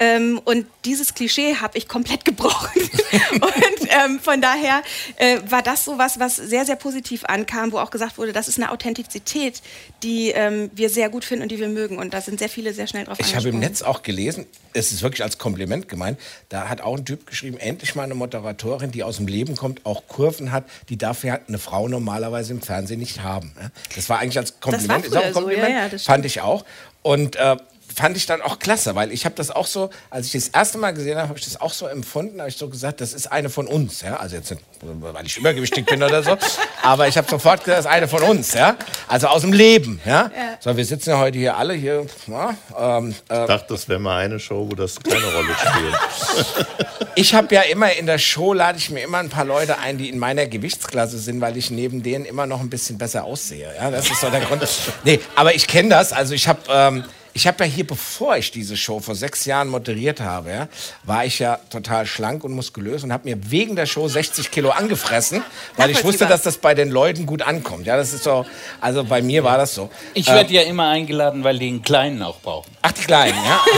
Ähm, und dieses Klischee habe ich komplett gebrochen. und ähm, von daher äh, war das so was, was sehr, sehr positiv ankam, wo auch gesagt wurde, das ist eine Authentizität, die ähm, wir sehr gut finden und die wir mögen. Und da sind sehr viele sehr schnell drauf Ich habe im. Netz auch gelesen, es ist wirklich als Kompliment gemeint, da hat auch ein Typ geschrieben, endlich mal eine Moderatorin, die aus dem Leben kommt, auch Kurven hat, die darf ja eine Frau normalerweise im Fernsehen nicht haben. ja. Das war eigentlich als Kompliment, war auch ein früher so, Kompliment, ja, ja, das fand ich auch. Und äh, fand ich dann auch klasse, weil ich habe das auch so, als ich das erste Mal gesehen habe, habe ich das auch so empfunden, habe ich so gesagt, das ist eine von uns, ja, also jetzt nicht, weil ich übergewichtig bin oder so, aber ich habe sofort gesagt, das ist eine von uns, ja, also aus dem Leben, ja. So, wir sitzen ja heute hier alle hier, ja, ähm, äh, Ich dachte, das wäre mal eine Show, wo das keine Rolle spielt. Ich habe ja immer in der Show lade ich mir immer ein paar Leute ein, die in meiner Gewichtsklasse sind, weil ich neben denen immer noch ein bisschen besser aussehe. Ja, das ist so der Grund. Nee, aber ich kenne das. Also ich habe ähm, ich habe ja hier, bevor ich diese Show vor sechs Jahren moderiert habe, ja, war ich ja total schlank und muskulös und habe mir wegen der Show 60 Kilo angefressen, weil ich wusste, dass das bei den Leuten gut ankommt. Ja, das ist so. Also bei mir war das so. Ich werde ja immer eingeladen, weil die einen Kleinen auch brauchen. Ach, die Kleinen, ja.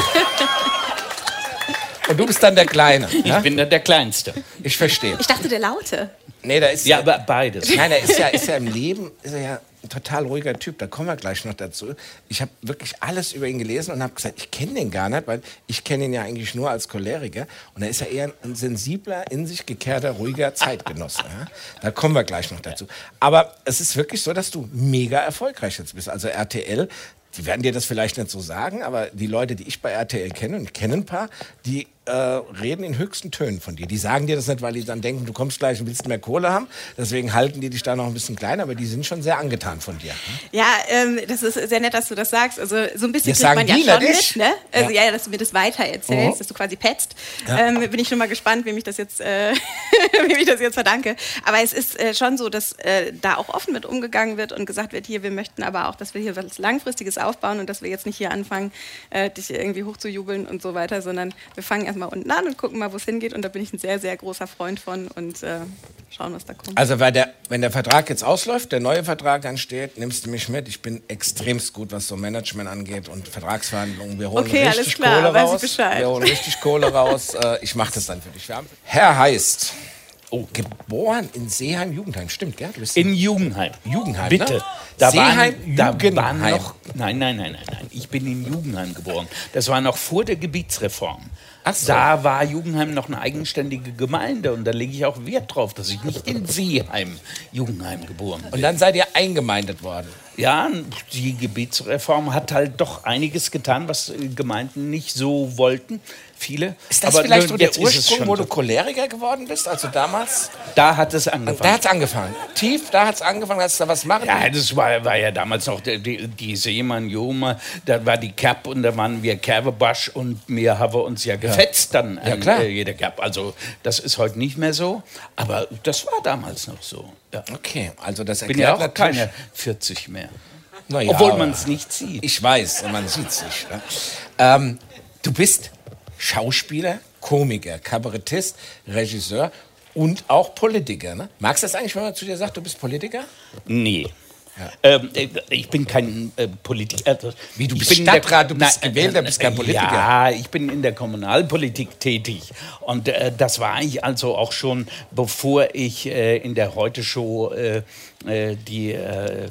Und du bist dann der Kleine. Ich Ja? bin dann der Kleinste. Ich verstehe. Ich dachte, der Laute. Nee, da ist Ja, aber beides. Nein, er ist ja, ist ja im Leben ist er ja ein total ruhiger Typ. Da kommen wir gleich noch dazu. Ich habe wirklich alles über ihn gelesen und habe gesagt, ich kenne den gar nicht, weil ich kenne ihn ja eigentlich nur als Choleriker. Und er ist ja eher ein sensibler, in sich gekehrter, ruhiger Zeitgenosse. Ja? Da kommen wir gleich noch dazu. Aber es ist wirklich so, dass du mega erfolgreich jetzt bist. Also RTL, die werden dir das vielleicht nicht so sagen, aber die Leute, die ich bei RTL kenne, und ich kenne ein paar, die äh, reden in höchsten Tönen von dir. Die sagen dir das nicht, weil die dann denken, du kommst gleich und willst mehr Kohle haben. Deswegen halten die dich da noch ein bisschen klein, aber die sind schon sehr angetan von dir. Ja, ähm, das ist sehr nett, dass du das sagst. Also so ein bisschen Das kriegt man ja schon mit, ne? Also Ja. ja. dass du mir das weiter erzählst, Mhm. dass du quasi petzt. Ähm, bin ich schon mal gespannt, wem ich das jetzt, äh, wem ich das jetzt verdanke. Aber es ist äh, schon so, dass äh, da auch offen mit umgegangen wird und gesagt wird, hier, wir möchten aber auch, dass wir hier was Langfristiges aufbauen und dass wir jetzt nicht hier anfangen, äh, dich irgendwie hochzujubeln und so weiter, sondern wir fangen erstmal unten an und gucken mal, wo es hingeht. Und da bin ich ein sehr, sehr großer Freund von und äh, schauen, was da kommt. Also weil der, wenn der Vertrag jetzt ausläuft, der neue Vertrag ansteht, nimmst du mich mit. Ich bin extremst gut, was so Management angeht und Vertragsverhandlungen. Wir holen Okay, alles richtig klar, Kohle weiß ich raus. Bescheid. Wir holen richtig Kohle raus. Äh, ich mache das dann für dich. Herr heißt Oh, geboren in Seeheim, Jugendheim. Stimmt, gell? In Jugendheim. Jugendheim, Bitte. ne? Da Seeheim, waren, da Jugendheim. waren noch. Nein, nein, nein, nein, nein. Ich bin in Jugendheim geboren. Das war noch vor der Gebietsreform. So. Da war Jugendheim noch eine eigenständige Gemeinde und da lege ich auch Wert drauf, dass ich nicht in Seeheim, Jugendheim geboren bin. Und dann seid ihr eingemeindet worden. Ja, die Gebietsreform hat halt doch einiges getan, was Gemeinden nicht so wollten. Viele. Ist das Aber vielleicht so der Ursprung, wo du Choleriker geworden bist? Also damals? Da hat es Da angefangen. hat es angefangen. Tief, da hat es angefangen, hast du da was machen? Ja, das war, war ja damals noch die, die, die Seemann Joma, da war die Cap und da waren wir Kerbebasch und wir haben uns ja gefetzt dann Ja, klar. Äh, jeder Cap. Also das ist heute nicht mehr so, aber das war damals noch so. Ja. Okay, also das Bin erklärt ja auch natürlich- keine 40 mehr. Na ja, Obwohl man es nicht sieht. Ich weiß, man sieht es nicht. Ne? Ähm, du bist Schauspieler, Komiker, Kabarettist, Regisseur und auch Politiker. Ne? Magst du das eigentlich, wenn man zu dir sagt, du bist Politiker? Nee. Ähm, äh, ich bin kein äh, Politiker. Also, Wie, du ich bist bin in der- Stadtrat, du bist Nein, gewählter, bist kein äh, Politiker. Ja, ich bin in der Kommunalpolitik tätig. Und äh, das war ich also auch schon, bevor ich äh, in der Heute-Show äh, äh, die äh,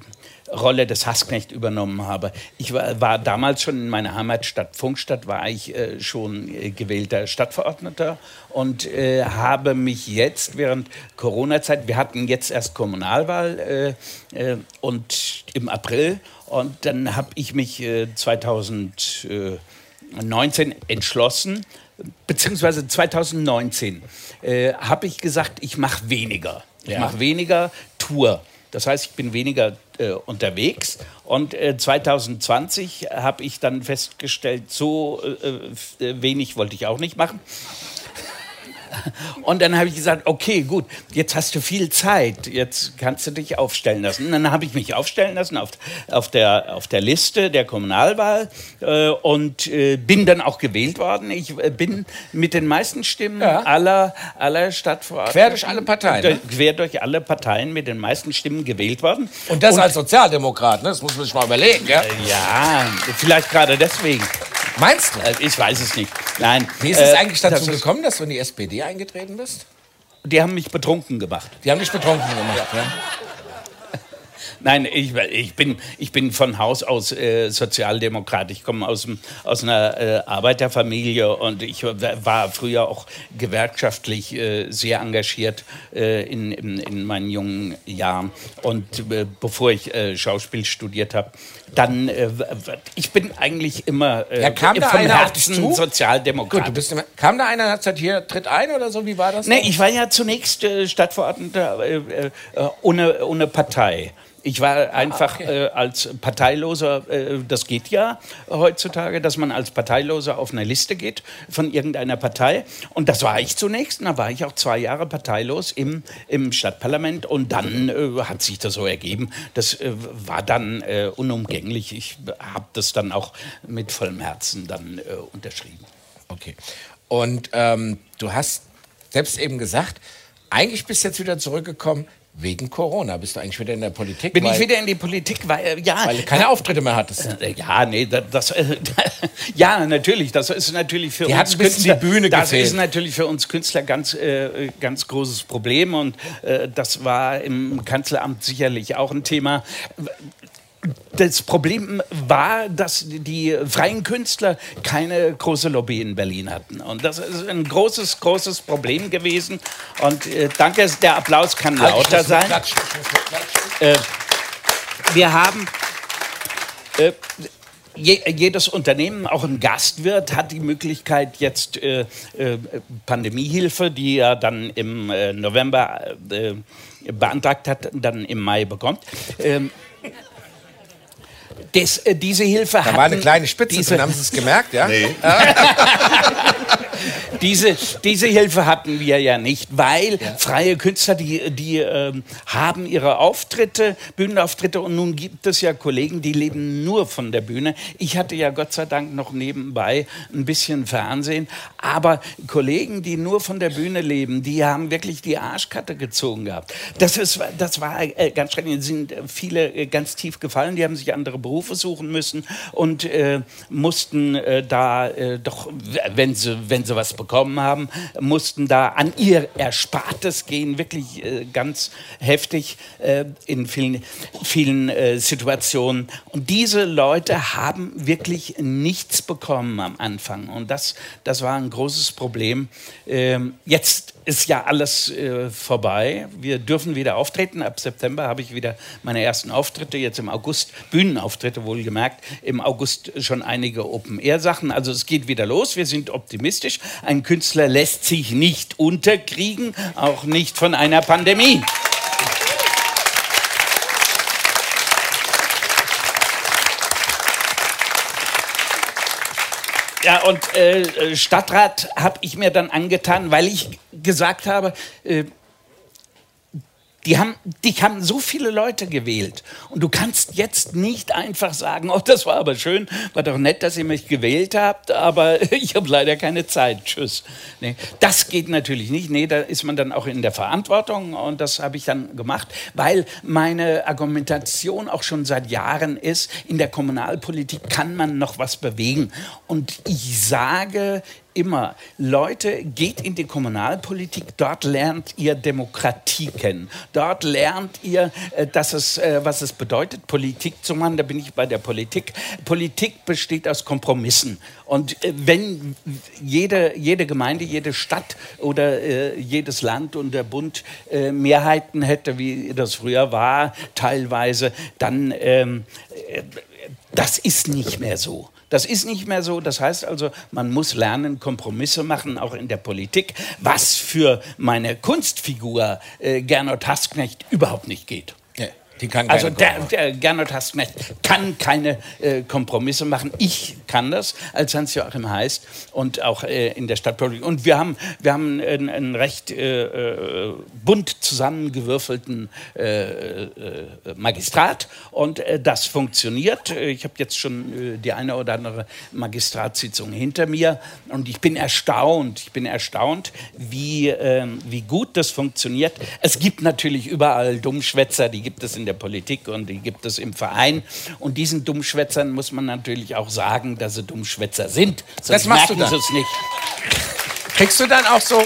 Rolle des Hassknecht übernommen habe. Ich war, war damals schon in meiner Heimatstadt Funkstadt, war ich äh, schon äh, gewählter Stadtverordneter und äh, habe mich jetzt während Corona-Zeit, wir hatten jetzt erst Kommunalwahl äh, äh, und im April und dann habe ich mich äh, 2019 entschlossen, beziehungsweise 2019 äh, habe ich gesagt, ich mache weniger. Ich Ja. mache weniger Tour. Das heißt, ich bin weniger äh, unterwegs. Und äh, 2020 habe ich dann festgestellt, so äh, f- äh, wenig wollte ich auch nicht machen. Und dann habe ich gesagt, okay, gut, jetzt hast du viel Zeit, jetzt kannst du dich aufstellen lassen. Und dann habe ich mich aufstellen lassen auf, auf, der, auf der Liste der Kommunalwahl äh, und äh, bin dann auch gewählt worden. Ich äh, bin mit den meisten Stimmen Ja. aller, aller Stadtverordneten. Quer durch alle Parteien, ne? Quer durch alle Parteien mit den meisten Stimmen gewählt worden. Und das als Sozialdemokrat, ne? das muss man sich mal überlegen. Gell? Ja, vielleicht gerade deswegen. Meinst du? Äh, Ich weiß es nicht. Nein. Wie ist es Äh, eigentlich dazu das gekommen, dass du in die SPD eingetreten bist? Die haben mich betrunken gemacht. Die haben dich betrunken gemacht. Ja. Nein, ich, ich, bin, ich bin von Haus aus äh, Sozialdemokrat. Ich komme aus, aus einer äh, Arbeiterfamilie und ich war früher auch gewerkschaftlich äh, sehr engagiert äh, in, in, in meinen jungen Jahren. Und äh, bevor ich äh, Schauspiel studiert habe, dann, ich bin eigentlich immer äh, Ja, kam da einer auf Herzen zu? Sozialdemokrat. Gut, du bist immer, kam da einer und hat gesagt, hier, tritt ein oder so? Wie war das? Nee, ich war ja zunächst Stadtverordneter ohne, ohne Partei. Ich war einfach äh, als Parteiloser, äh, das geht ja heutzutage, dass man als Parteiloser auf eine Liste geht von irgendeiner Partei. Und das war ich zunächst. Und da war ich auch zwei Jahre parteilos im, im Stadtparlament. Und dann äh, hat sich das so ergeben. Das äh, war dann äh, unumgänglich. Ich habe das dann auch mit vollem Herzen dann äh, unterschrieben. Okay. Und ähm, du hast selbst eben gesagt, eigentlich bist du jetzt wieder zurückgekommen wegen Corona. Bist du eigentlich wieder in der Politik? Bin weil, ich wieder in die Politik, weil, äh, ja, Weil du keine Auftritte mehr hattest. Äh, Ja, nee, da- das, äh, ja, natürlich. Das ist natürlich für Die uns Künstler. die Bühne das gefehlt. ist natürlich für uns Künstler ganz, äh, ganz großes Problem und äh, das war im Kanzleramt sicherlich auch ein Thema. Das Problem war, dass die freien Künstler keine große Lobby in Berlin hatten. Und das ist ein großes, großes Problem gewesen. Und äh, danke, der Applaus kann Halt, lauter sein. klatschen, klatschen. Wir haben äh, je, jedes Unternehmen, auch ein Gastwirt, hat die Möglichkeit jetzt äh, äh, Pandemiehilfe, die er dann im äh, November äh, beantragt hat, dann im Mai bekommt. Das, äh, diese Hilfe Da war eine kleine Spitze diese, drin, haben Sie es gemerkt? Ja? Nee. diese, diese Hilfe hatten wir ja nicht, weil freie Künstler, die, die ähm, haben ihre Auftritte, Bühnenauftritte und nun gibt es ja Kollegen, die leben nur von der Bühne. Ich hatte ja Gott sei Dank noch nebenbei ein bisschen Fernsehen, aber Kollegen, die nur von der Bühne leben, die haben wirklich die Arschkarte gezogen gehabt. Das, ist, das war äh, ganz schrecklich, sind viele äh, ganz tief gefallen, die haben sich andere Berufe suchen müssen und äh, mussten äh, da äh, doch, wenn sie, wenn sie was bekommen, bekommen haben, mussten da an ihr Erspartes gehen, wirklich äh, ganz heftig äh, in vielen, vielen äh, Situationen. Und diese Leute haben wirklich nichts bekommen am Anfang. Und das, das war ein großes Problem. Ähm, jetzt ist ja alles äh, vorbei. Wir dürfen wieder auftreten. Ab September habe ich wieder meine ersten Auftritte. Jetzt im August Bühnenauftritte wohlgemerkt. Im August schon einige Open-Air-Sachen. Also es geht wieder los. Wir sind optimistisch. Ein Künstler lässt sich nicht unterkriegen, auch nicht von einer Pandemie. Ja, und äh, Stadtrat habe ich mir dann angetan, weil ich gesagt habe, äh, die haben, dich haben so viele Leute gewählt. Und du kannst jetzt nicht einfach sagen, oh, das war aber schön, war doch nett, dass ihr mich gewählt habt, aber ich habe leider keine Zeit. Tschüss. Nee, das geht natürlich nicht. Nee, da ist man dann auch in der Verantwortung und das habe ich dann gemacht, weil meine Argumentation auch schon seit Jahren ist, in der Kommunalpolitik kann man noch was bewegen. Und ich sage, immer, Leute, geht in die Kommunalpolitik, dort lernt ihr Demokratie kennen. Dort lernt ihr, äh, dass es, äh, was es bedeutet, Politik zu machen. Da bin ich bei der Politik. Politik besteht aus Kompromissen. Und äh, wenn jede, jede Gemeinde, jede Stadt oder jedes Land und der Bund Mehrheiten hätte, wie das früher war, teilweise, dann ähm, das ist nicht mehr so. Das ist nicht mehr so. Das heißt also, man muss lernen, Kompromisse machen, auch in der Politik, was für meine Kunstfigur äh, Gernot Hasknecht überhaupt nicht geht. Die kann also der, der Gernot Hassknecht kann keine äh, Kompromisse machen. Ich kann das als Hans-Joachim heißt und auch äh, in der Stadtpolitik. Und wir haben, wir haben einen, einen recht äh, äh bunt zusammengewürfelten äh, äh, Magistrat und das funktioniert. Ich habe jetzt schon die eine oder andere Magistratssitzung hinter mir und ich bin erstaunt. Ich bin erstaunt, wie, ähm, wie gut das funktioniert. Es gibt natürlich überall Dummschwätzer, die gibt es in der der Politik und die gibt es im Verein. Und diesen Dummschwätzern muss man natürlich auch sagen, dass sie Dummschwätzer sind. Sonst das machst merken du dann. es nicht. Kriegst du dann auch so,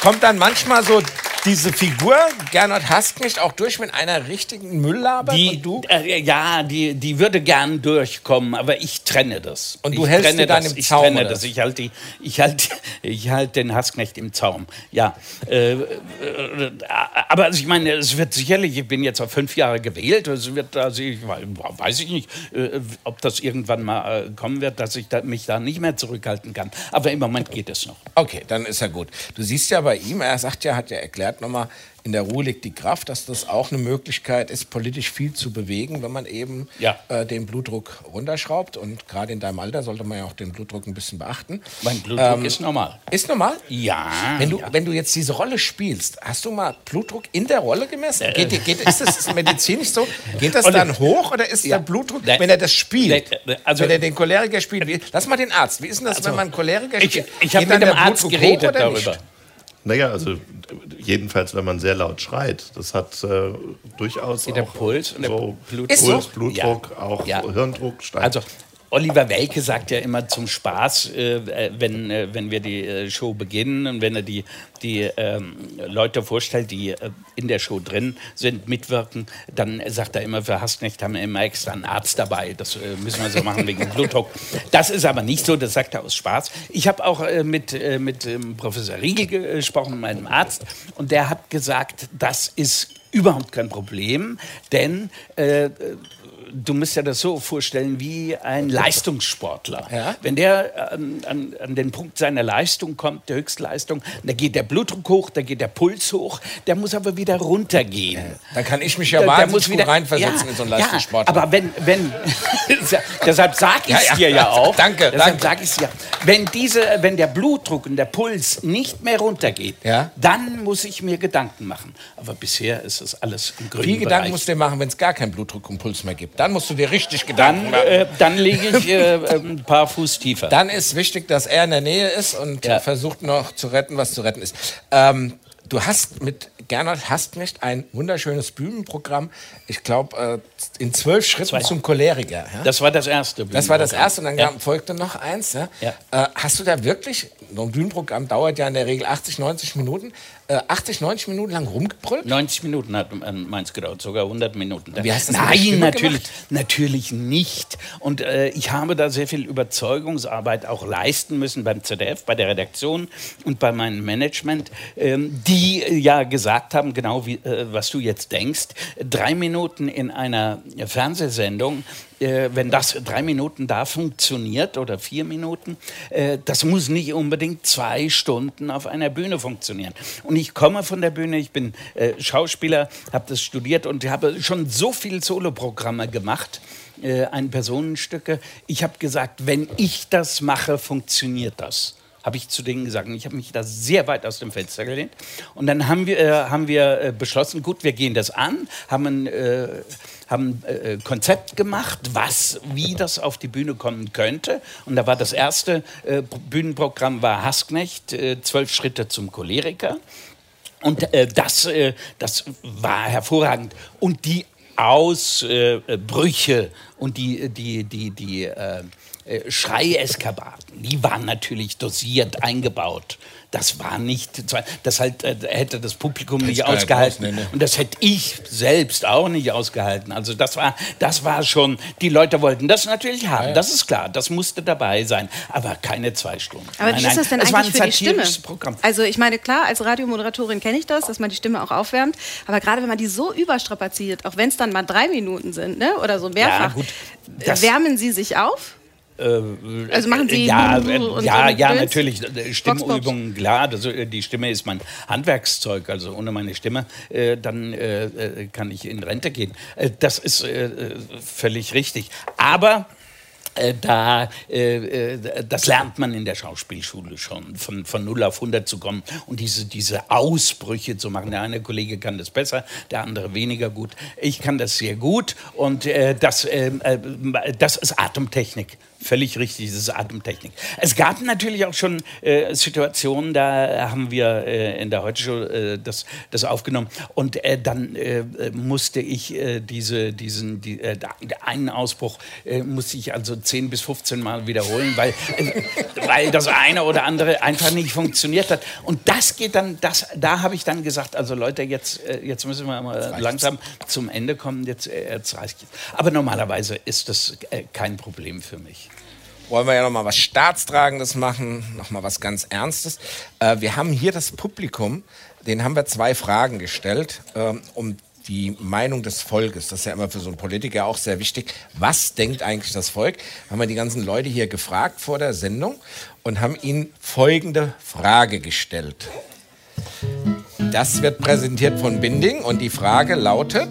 kommt dann manchmal so diese Figur, Gernot Hassknecht, auch durch mit einer richtigen Mülllaber? Die, und du? Äh, ja, die, die würde gern durchkommen, aber ich trenne das. Und du ich hältst trenne dann das, im ich Zaum? Trenne das. Ich halte ich halt, ich halt den Hassknecht im Zaum. Ja, äh, äh, aber also ich meine, es wird sicherlich, ich bin jetzt auf fünf Jahre gewählt, es wird, also ich weiß ich nicht, äh, ob das irgendwann mal äh, kommen wird, dass ich da, mich da nicht mehr zurückhalten kann. Aber im Moment geht es noch. Okay, dann ist ja gut. Du siehst ja bei ihm, er sagt ja, hat ja erklärt, erklärt nochmal, in der Ruhe liegt die Kraft, dass das auch eine Möglichkeit ist, politisch viel zu bewegen, wenn man eben ja. äh, den Blutdruck runterschraubt. Und gerade in deinem Alter sollte man ja auch den Blutdruck ein bisschen beachten. Mein Blutdruck ähm, ist normal. Ist normal? Ja. Wenn du, ja. wenn du jetzt diese Rolle spielst, hast du mal Blutdruck in der Rolle gemessen? Äh, geht, geht, ist das medizinisch so? Geht das dann hoch oder ist ja. der Blutdruck, wenn er das spielt, also, wenn er den Choleriker spielt? Wie, lass mal den Arzt. Wie ist denn das, also, wenn man Choleriker spielt? Ich, ich habe mit dem Arzt geredet darüber. Nicht? Naja, also jedenfalls, wenn man sehr laut schreit. Das hat äh, durchaus der Puls und der so Blutdruck, Puls, Blutdruck ja. auch ja. Hirndruck steigt. Also Oliver Welke sagt ja immer zum Spaß, äh, äh, wenn, äh, wenn wir die äh, Show beginnen und wenn er die, die ähm, Leute vorstellt, die äh, in der Show drin sind, mitwirken, dann sagt er immer, für Hassknecht haben wir immer extra einen Arzt dabei. Das äh, müssen wir so machen wegen Blutdruck. Das ist aber nicht so, das sagt er aus Spaß. Ich habe auch mit, mit ähm, Professor Riegel gesprochen, meinem Arzt, und der hat gesagt, das ist überhaupt kein Problem, denn du musst dir das so vorstellen wie ein Leistungssportler. Ja? Wenn der an, an, an, den Punkt seiner Leistung kommt, der Höchstleistung, da geht der Blutdruck hoch, da geht der Puls hoch, der muss aber wieder runtergehen. Ja, dann kann ich mich ja da, wahnsinnig wieder, reinversetzen ja, in so einen Leistungssportler. Ja, aber wenn, wenn deshalb sage ich es dir ja auch. Danke, deshalb sage ich ja. Wenn, diese, wenn der Blutdruck und der Puls nicht mehr runtergeht, dann muss ich mir Gedanken machen. Aber bisher ist das alles im grünen Wie Gedanken musst du dir machen, wenn es gar keinen Blutdruck und Puls mehr gibt? Dann musst du dir richtig Gedanken machen. Äh, dann lege ich äh, ein paar Fuß tiefer. Dann ist wichtig, dass er in der Nähe ist und ja. versucht noch zu retten, was zu retten ist. Ähm, du hast mit Gernot Hastknecht ein wunderschönes Bühnenprogramm. Ich glaube, äh, in zwölf Schritten Zwei. zum Choleriker. Ja? Das war das erste. Das war das erste und dann Ja. gab, folgte noch eins. Ja? Äh, hast du da wirklich, so ein Bühnenprogramm dauert ja in der Regel 80, 90 Minuten, 80, 90 Minuten lang rumgebrüllt? 90 Minuten hat äh, meins gedauert, sogar 100 Minuten. Wie hast Nein, natürlich, gemacht? natürlich nicht. Und äh, ich habe da sehr viel Überzeugungsarbeit auch leisten müssen beim ZDF, bei der Redaktion und bei meinem Management, ähm, die äh, ja gesagt haben, genau wie äh, was du jetzt denkst, drei Minuten in einer Fernsehsendung äh, wenn das drei Minuten da funktioniert oder vier Minuten, äh, das muss nicht unbedingt zwei Stunden auf einer Bühne funktionieren. Und ich komme von der Bühne, ich bin äh, Schauspieler, habe das studiert und habe schon so viele Soloprogramme gemacht, äh, Personenstücke. Ich habe gesagt, wenn ich das mache, funktioniert das habe ich zu denen gesagt. Und ich habe mich da sehr weit aus dem Fenster gelehnt. Und dann haben wir, äh, haben wir äh, beschlossen, gut, wir gehen das an, haben ein, äh, haben äh, Konzept gemacht, was, wie das auf die Bühne kommen könnte. Und da war das erste äh, Bühnenprogramm war Hasknecht, äh, zwölf Schritte zum Choleriker. Und äh, das, äh, das war hervorragend. Und die Ausbrüche und die, die, die, die äh, äh, Schreieskapaden, die waren natürlich dosiert eingebaut. Das war nicht, das halt, äh, hätte das Publikum nicht ausgehalten. nee. Und das hätte ich selbst auch nicht ausgehalten. Also das war, das war schon, die Leute wollten das natürlich haben, das ist klar, das musste dabei sein, aber keine zwei Stunden. Aber Nein, wie nein, ist das denn war eigentlich ein für die Stimme? Programm. Also ich meine, klar, als Radiomoderatorin kenne ich das, dass man die Stimme auch aufwärmt. Aber gerade wenn man die so überstrapaziert, auch wenn es dann mal drei Minuten sind, ne? oder so mehrfach, gut, äh, das- wärmen Sie sich auf? Also machen Sie ja, und äh, so ja, ein ja, natürlich. äh, Stimmübungen, klar. Äh, die Stimme ist mein Handwerkszeug. Also ohne meine Stimme, äh, dann äh, äh, kann ich in Rente gehen. Äh, das ist äh, äh, völlig richtig. Aber äh, da, äh, äh, das lernt man in der Schauspielschule schon, von, von 0 auf 100 zu kommen und diese, diese Ausbrüche zu machen. Der eine Kollege kann das besser, der andere weniger gut. Ich kann das sehr gut und äh, das, äh, äh, das ist Atemtechnik. Völlig richtig, das ist Atemtechnik. Es gab natürlich auch schon äh, Situationen, da haben wir äh, in der Heute Show äh, das, das aufgenommen und äh, dann äh, musste ich äh, diese, diesen, die, einen Ausbruch musste ich also 10 bis 15 Mal wiederholen, weil, weil das eine oder andere einfach nicht funktioniert hat. Und das geht dann, das, da habe ich dann gesagt, also Leute, jetzt, jetzt müssen wir mal langsam zum Ende kommen, jetzt, jetzt reicht es. Aber normalerweise ist das kein Problem für mich. Wollen wir ja noch mal was Staatstragendes machen, noch mal was ganz Ernstes. Äh, wir haben hier das Publikum, denen haben wir zwei Fragen gestellt, ähm, um die Meinung des Volkes. Das ist ja immer für so einen Politiker auch sehr wichtig. Was denkt eigentlich das Volk? Haben wir die ganzen Leute hier gefragt vor der Sendung und haben ihnen folgende Frage gestellt. Das wird präsentiert von Binding und die Frage lautet: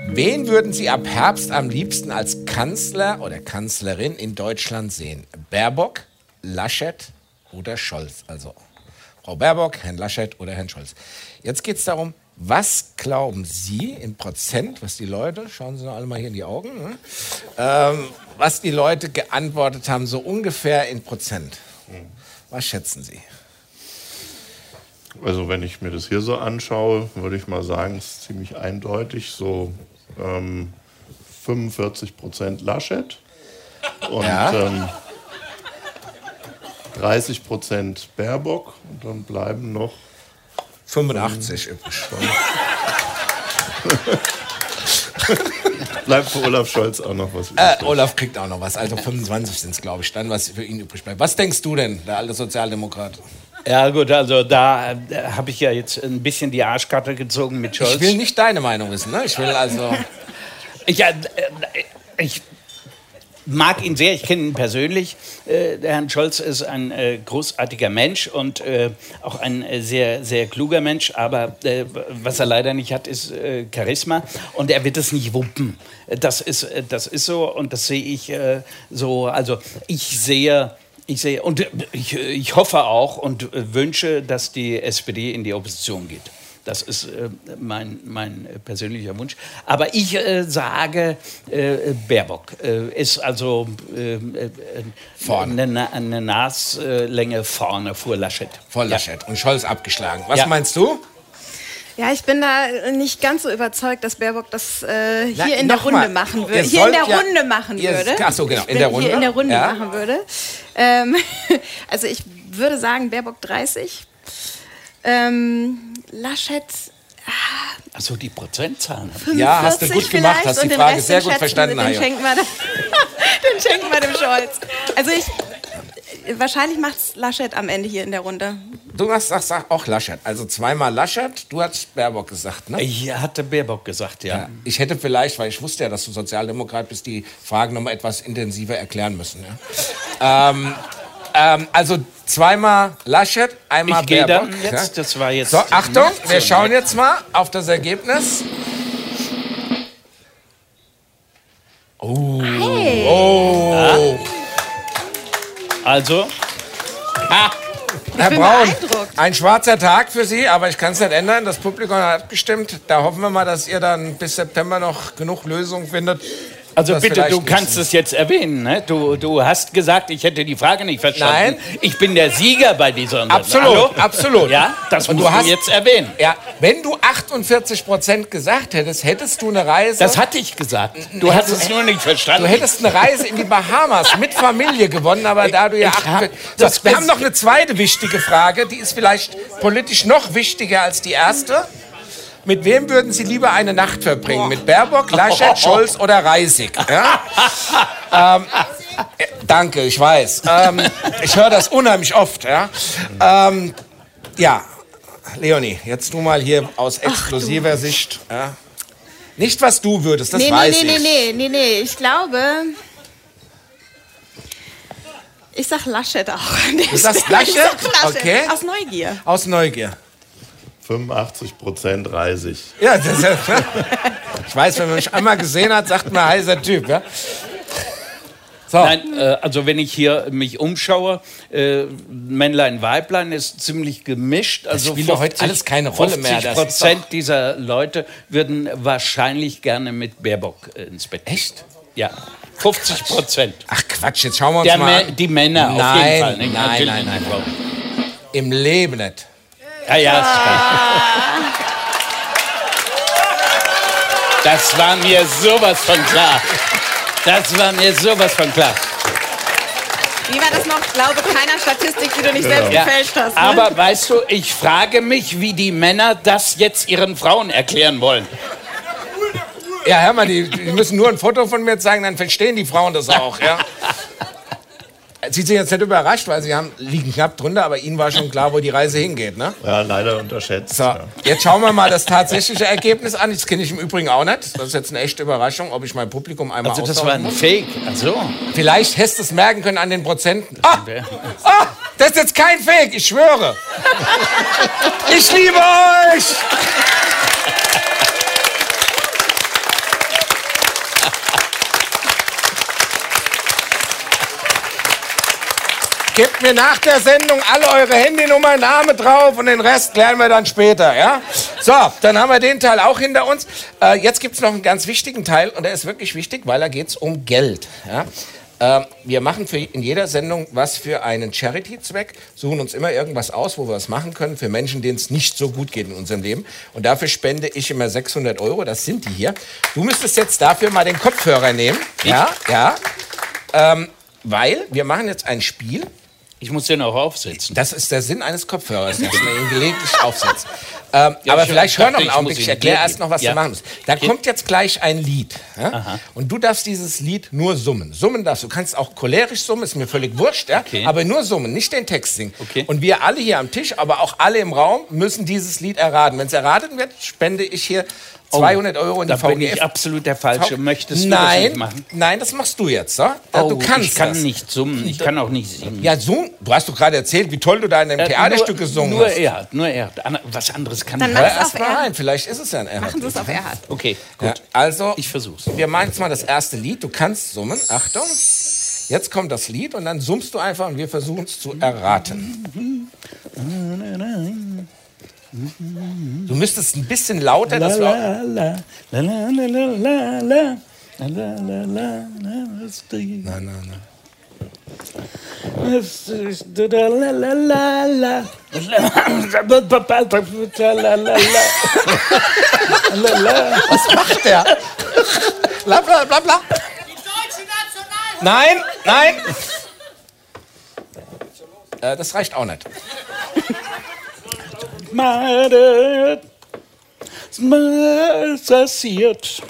Wen würden Sie ab Herbst am liebsten als Kanzler oder Kanzlerin in Deutschland sehen? Baerbock, Laschet oder Scholz? Also Frau Baerbock, Herrn Laschet oder Herrn Scholz. Jetzt geht es darum, was glauben Sie in Prozent, was die Leute, schauen Sie alle mal hier in die Augen, ne? ähm, was die Leute geantwortet haben, so ungefähr in Prozent. Was schätzen Sie? Also wenn ich mir das hier so anschaue, würde ich mal sagen, es ist ziemlich eindeutig so ähm, 45 Prozent Laschet und Ja. ähm, 30 Prozent Baerbock und dann bleiben noch 85 übrig. bleibt für Olaf Scholz auch noch was Äh, übrig. Olaf kriegt auch noch was. Also 25 sind es, glaube ich, dann, was für ihn übrig bleibt. Was denkst du denn, der alte Sozialdemokrat? Ja gut, also da äh, habe ich ja jetzt ein bisschen die Arschkarte gezogen mit Scholz. Ich will nicht deine Meinung wissen, ne? Ich will also. Ich, ja, äh, ich mag ihn sehr, ich kenne ihn persönlich. Äh, der Herrn Scholz ist ein äh, großartiger Mensch und äh, auch ein äh, sehr, sehr kluger Mensch. Aber äh, was er leider nicht hat, ist Charisma. Und er wird es nicht wuppen. Das ist, das ist so und das sehe ich so. Also ich sehe. Ich sehe und äh, ich, ich hoffe auch und äh, wünsche, dass die SPD in die Opposition geht. Das ist äh, mein, mein persönlicher Wunsch. Aber ich äh, sage, äh, Baerbock äh, ist also äh, äh, Vorne. eine, eine Naslänge vorne vor Laschet. Vor Laschet und Scholz abgeschlagen. Was Ja. meinst du? Ja, ich bin da nicht ganz so überzeugt, dass Baerbock das äh, hier Na, in der mal. machen Ihr würde. Hier in der ja- Runde machen ihr- würde. ach so, genau, in der Runde. Hier in der Runde Ja. machen würde. Ähm, also ich würde sagen, Baerbock 30. Ähm, Laschet Also die Prozentzahlen. 45 Ja, hast du gut gemacht, vielleicht hast die Frage sehr gut verstanden, Den schenken, wir, den schenken wir dem Scholz. Also ich, wahrscheinlich macht es Laschet am Ende hier in der Runde. Du hast sagst, sag auch Laschet. Also zweimal Laschet, du hast Baerbock gesagt, ne? Ich hatte Baerbock gesagt, ja. Ja. Ich hätte vielleicht, weil ich wusste ja, dass du Sozialdemokrat bist, die Fragen noch mal etwas intensiver erklären müssen. Ja? ähm, ähm, also zweimal Laschet, einmal Ich gehe Baerbock. dann jetzt, ja? das war jetzt So, Achtung, wir schauen jetzt mal auf das Ergebnis. Also, Herr bin Braun, ein schwarzer Tag für Sie, aber ich kann es nicht ändern. Das Publikum hat abgestimmt. Da hoffen wir mal, dass ihr dann bis September noch genug Lösungen findet. Also bitte, du kannst es jetzt erwähnen. Ne? Du, du hast gesagt, ich hätte die Frage nicht verstanden. Nein. Ich bin der Sieger bei dieser Runde. Absolut, Hallo? absolut. Ja, das Und musst du du, hast- jetzt erwähnen. Ja, wenn du 48 Prozent gesagt hättest, hättest du eine Reise. Das hatte ich gesagt. Du hast es nur nicht verstanden. Du hättest eine Reise in die Bahamas mit Familie gewonnen, aber da du ja hab 48 das so, Wir haben noch eine zweite wichtige Frage, die ist vielleicht politisch noch wichtiger als die erste. Mit wem würden Sie lieber eine Nacht verbringen? Mit Baerbock, Laschet, Scholz oder Reisig? Ja? ähm, äh, danke, ich weiß. Ähm, ich höre das unheimlich oft. Ja, ähm, ja. Leonie, jetzt du mal hier aus exklusiver Sicht. Ja? Nicht, was du würdest, das nee, weiß nee, nee, ich. nee, nee, nee. Ich glaube. Ich sag Laschet auch. Du sagst Ich Laschet? sag Laschet. Okay. Aus Neugier. Aus Neugier. 85 Prozent reisig. Ja, das ist, ich weiß, wenn man mich einmal gesehen hat, sagt man heißer Typ. Ja? So, Nein, äh, also wenn ich hier mich umschaue, äh, Männlein, Weiblein ist ziemlich gemischt. Also spielt doch heute alles keine Rolle mehr. 50 Das ist Prozent dieser Leute würden wahrscheinlich gerne mit Baerbock äh, ins Bett. Echt? Ja, 50 Prozent. Ach Quatsch, jetzt schauen wir uns Der mal Mä- Die Männer auf Nein, jeden Fall. nicht? nein, Natürlich nein, die nein. Frauen. Im Leben nicht. Ja, ja, ist klar. Das war mir sowas von klar. Das war mir sowas von klar. Wie war das noch? Glaube keiner Statistik, die du nicht selbst Ja. gefälscht hast. Ne? Aber weißt du, ich frage mich, wie die Männer das jetzt ihren Frauen erklären wollen. Ja, hör mal, die, die müssen nur ein Foto von mir zeigen, dann verstehen die Frauen das auch. Ja? Sie sind jetzt nicht überrascht, weil sie haben, liegen knapp drunter, aber ihnen war schon klar, wo die Reise hingeht. Ne? Ja, leider unterschätzt. So, Ja. jetzt schauen wir mal das tatsächliche Ergebnis an. Das kenne ich im Übrigen auch nicht. Das ist jetzt eine echte Überraschung, ob ich mein Publikum einmal Also das war ein muss. Fake. Also, Vielleicht hättest du es merken können an den Prozenten. Ah, ah, das ist jetzt kein Fake, ich schwöre. Ich liebe euch. Gebt mir nach der Sendung alle eure Handynummer, Name drauf und den Rest klären wir dann später, ja? So, dann haben wir den Teil auch hinter uns. Äh, jetzt gibt es noch einen ganz wichtigen Teil und der ist wirklich wichtig, weil da geht es um Geld. Ja? Ähm, wir machen für in jeder Sendung was für einen Charity-Zweck, suchen uns immer irgendwas aus, wo wir was machen können für Menschen, denen es nicht so gut geht in unserem Leben. Und dafür spende ich immer 600 Euro, das sind die hier. Du müsstest jetzt dafür mal den Kopfhörer nehmen. Ja, ja. Ähm, weil wir machen jetzt ein Spiel. Ich muss den auch aufsetzen. Das ist der Sinn eines Kopfhörers, dass man ihn gelegentlich aufsetzt. Ähm, Ja, aber ich vielleicht hör noch einen Augenblick. Ich erkläre erst noch, was geben. du machen musst. Da kommt jetzt gleich ein Lied. Ja? Und du darfst dieses Lied nur summen. Summen darfst du. Du kannst auch cholerisch summen, ist mir völlig wurscht. Ja? Okay. Aber nur summen, nicht den Text singen. Okay. Und wir alle hier am Tisch, aber auch alle im Raum, müssen dieses Lied erraten. Wenn es erraten wird, spende ich hier 200 Euro in die Oh, da bin VGF. ich absolut der Falsche. Möchtest du nein, das nicht machen? Nein, das machst du jetzt. So? Da, Oh, du kannst ich kann das. nicht summen, ich kann auch nicht singen. Ja, so, du hast doch gerade erzählt, wie toll du da in dem Äh, Theaterstück nur, gesungen nur hast. er, nur er. An- Was anderes kann Dann ich nicht. auf erst mal Erhard. rein, vielleicht ist es ja ein Erhard. Machen Sie es auf Erhard. Okay, gut. Ja, also, Ich versuch's. wir machen jetzt mal das erste Lied. Du kannst summen. Achtung. Jetzt kommt das Lied und dann summst du einfach und wir versuchen es zu erraten. Du müsstest ein bisschen lauter das la, la, la, la, la, la, la. La, la, was macht der? Bla bla bla bla. Die deutsche Nationalmannschaft. Nein, nein. Äh, das reicht auch nicht. Mare, was passiert?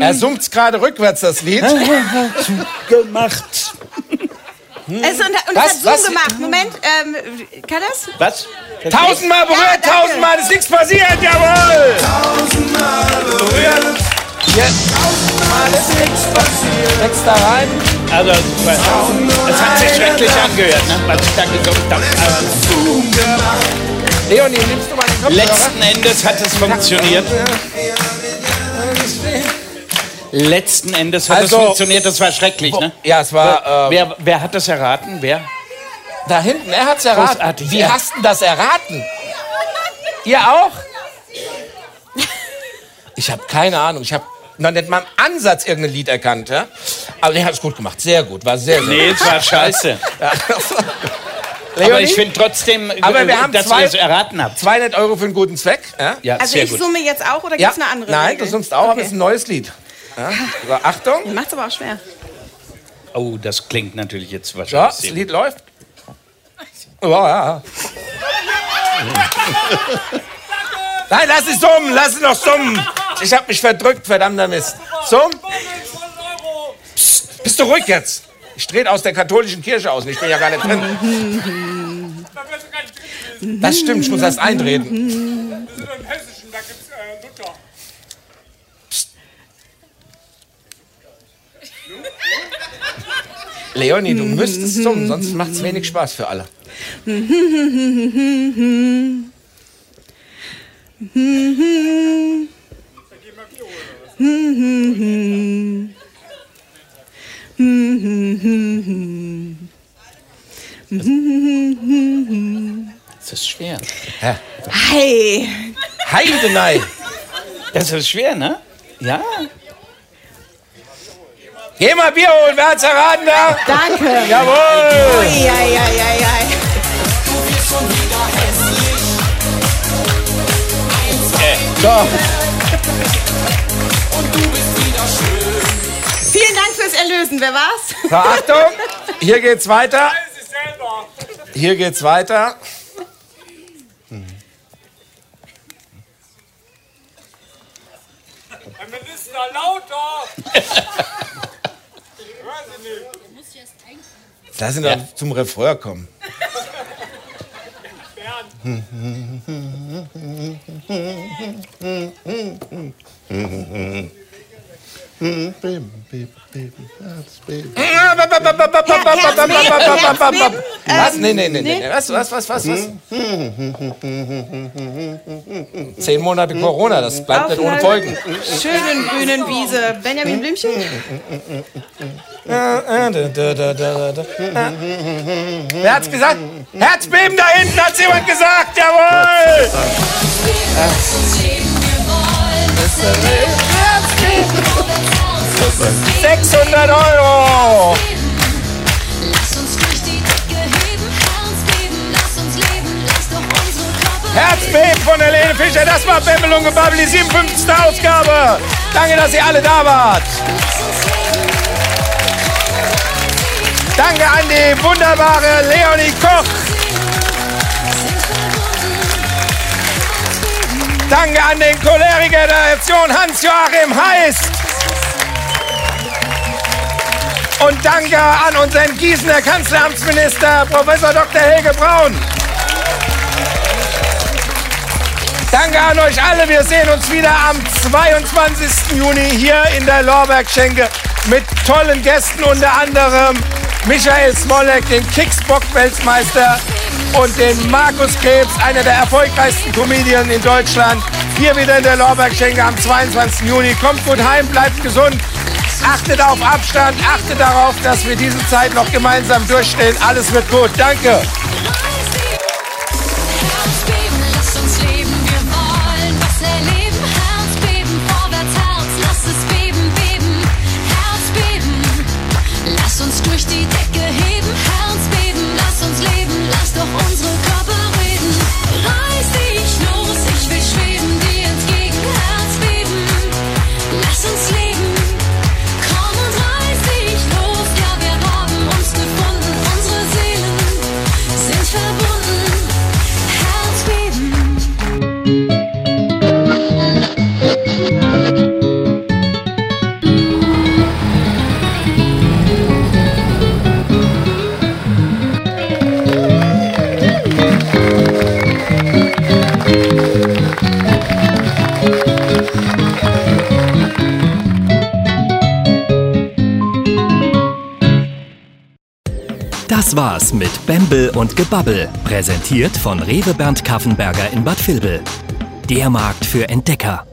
Er summt gerade rückwärts, das Lied. Gemacht. Also, und, und Was? es hat Zoom Was? gemacht. Moment, ähm, kann das? Was? Tausendmal berührt, Ja, tausendmal ist nichts passiert, jawohl! Tausendmal berührt. Jetzt tausendmal ist nichts passiert. Jetzt da rein. Also, es hat sich schrecklich angehört, ne? was ich da gesungen habe. Aber Leonie, nimmst du mal den Kopfhörer? letzten Endes hat es funktioniert. Letzten Endes hat Also- es funktioniert, das war schrecklich, ne? Ja, es war äh, Wer, wer hat das erraten? Wer? da hinten. Er hat's erraten. Großartig, Wie ja. hast du das erraten? Ihr auch? Ich habe keine Ahnung. Ich habe noch nicht mal im Ansatz irgendein Lied erkannt. Ja? Aber der hat es gut gemacht. Sehr gut. War sehr, sehr Nee, es war scheiße. gut. Aber Leonie, ich finde trotzdem, Aber äh, wir haben dass zwei- ihr es erraten habt. 200 Euro für einen guten Zweck. Ja? Ja, Also sehr ich gut. summe jetzt auch oder Ja. gibt es eine andere Nein, Regel? du summst auch, aber Okay. es ist ein neues Lied. Ja? So, Achtung. Macht's aber auch schwer. Oh, das klingt natürlich jetzt Ja, wahrscheinlich. das sehr Lied läuft. Ja, ja. Nein, lass es summen, lass es noch summen. Ich hab mich verdrückt, verdammter Mist. Summ. Psst, bist du ruhig jetzt? Ich trete aus der katholischen Kirche aus ich bin ja gar nicht drin. Das stimmt, ich muss erst eintreten. Wir sind im Hessischen, da gibt's äh, Luther. Leonie, du müsstest summen, sonst macht es wenig Spaß für alle. Hm, hm, hm. Das ist schwer. Hi. Hi! Heidenei! Das ist schwer, ne? Ja. Geh mal Bier holen, wer hat's erraten da? Danke. Jawohl. Ui. Du wirst schon wieder hässlich. Eins, zwei, äh. einlösen. Wer war's? Verachtung! Hier geht's weiter. Hier geht's weiter. Hm. Herr Minister, lauter! Lass ihn ja. zum Refrain kommen. Was? Nee, nee, nee, nee. Was, was, was, was, was? Zehn Monate Corona, das bleibt nicht ohne Folgen. Schönen grünen Wiese. Benjamin Blümchen? Wer hat's gesagt? Herzbeben da hinten, hat's jemand gesagt, jawohl! 600 Euro! Lass uns durch die Decke heben, Herz geben, lass uns leben, lass doch unsere Körper Herzbeben von Helene Fischer, das war Bembel und Gebabbel, die 57. Ausgabe. Danke, dass ihr alle da wart. Danke an die wunderbare Leonie Koch. Danke an den Choleriker der Nation Hans-Joachim Heist. Und danke an unseren Gießener Kanzleramtsminister Professor Dr. Helge Braun. Danke an euch alle. Wir sehen uns wieder am 22. Juni hier in der Lorberg-Schenke mit tollen Gästen, unter anderem Michael Smolek, den Kicksbock-Weltmeister und den Markus Krebs, einer der erfolgreichsten Comedian in Deutschland. Hier wieder in der Lorberg-Schenke am 22. Juni. Kommt gut heim, bleibt gesund. Achtet auf Abstand, achtet darauf, dass wir diese Zeit noch gemeinsam durchstehen. Alles wird gut. Danke. Das war's mit Bembel und Gebabbel, präsentiert von Rewe Bernd Kaffenberger in Bad Vilbel. Der Markt für Entdecker.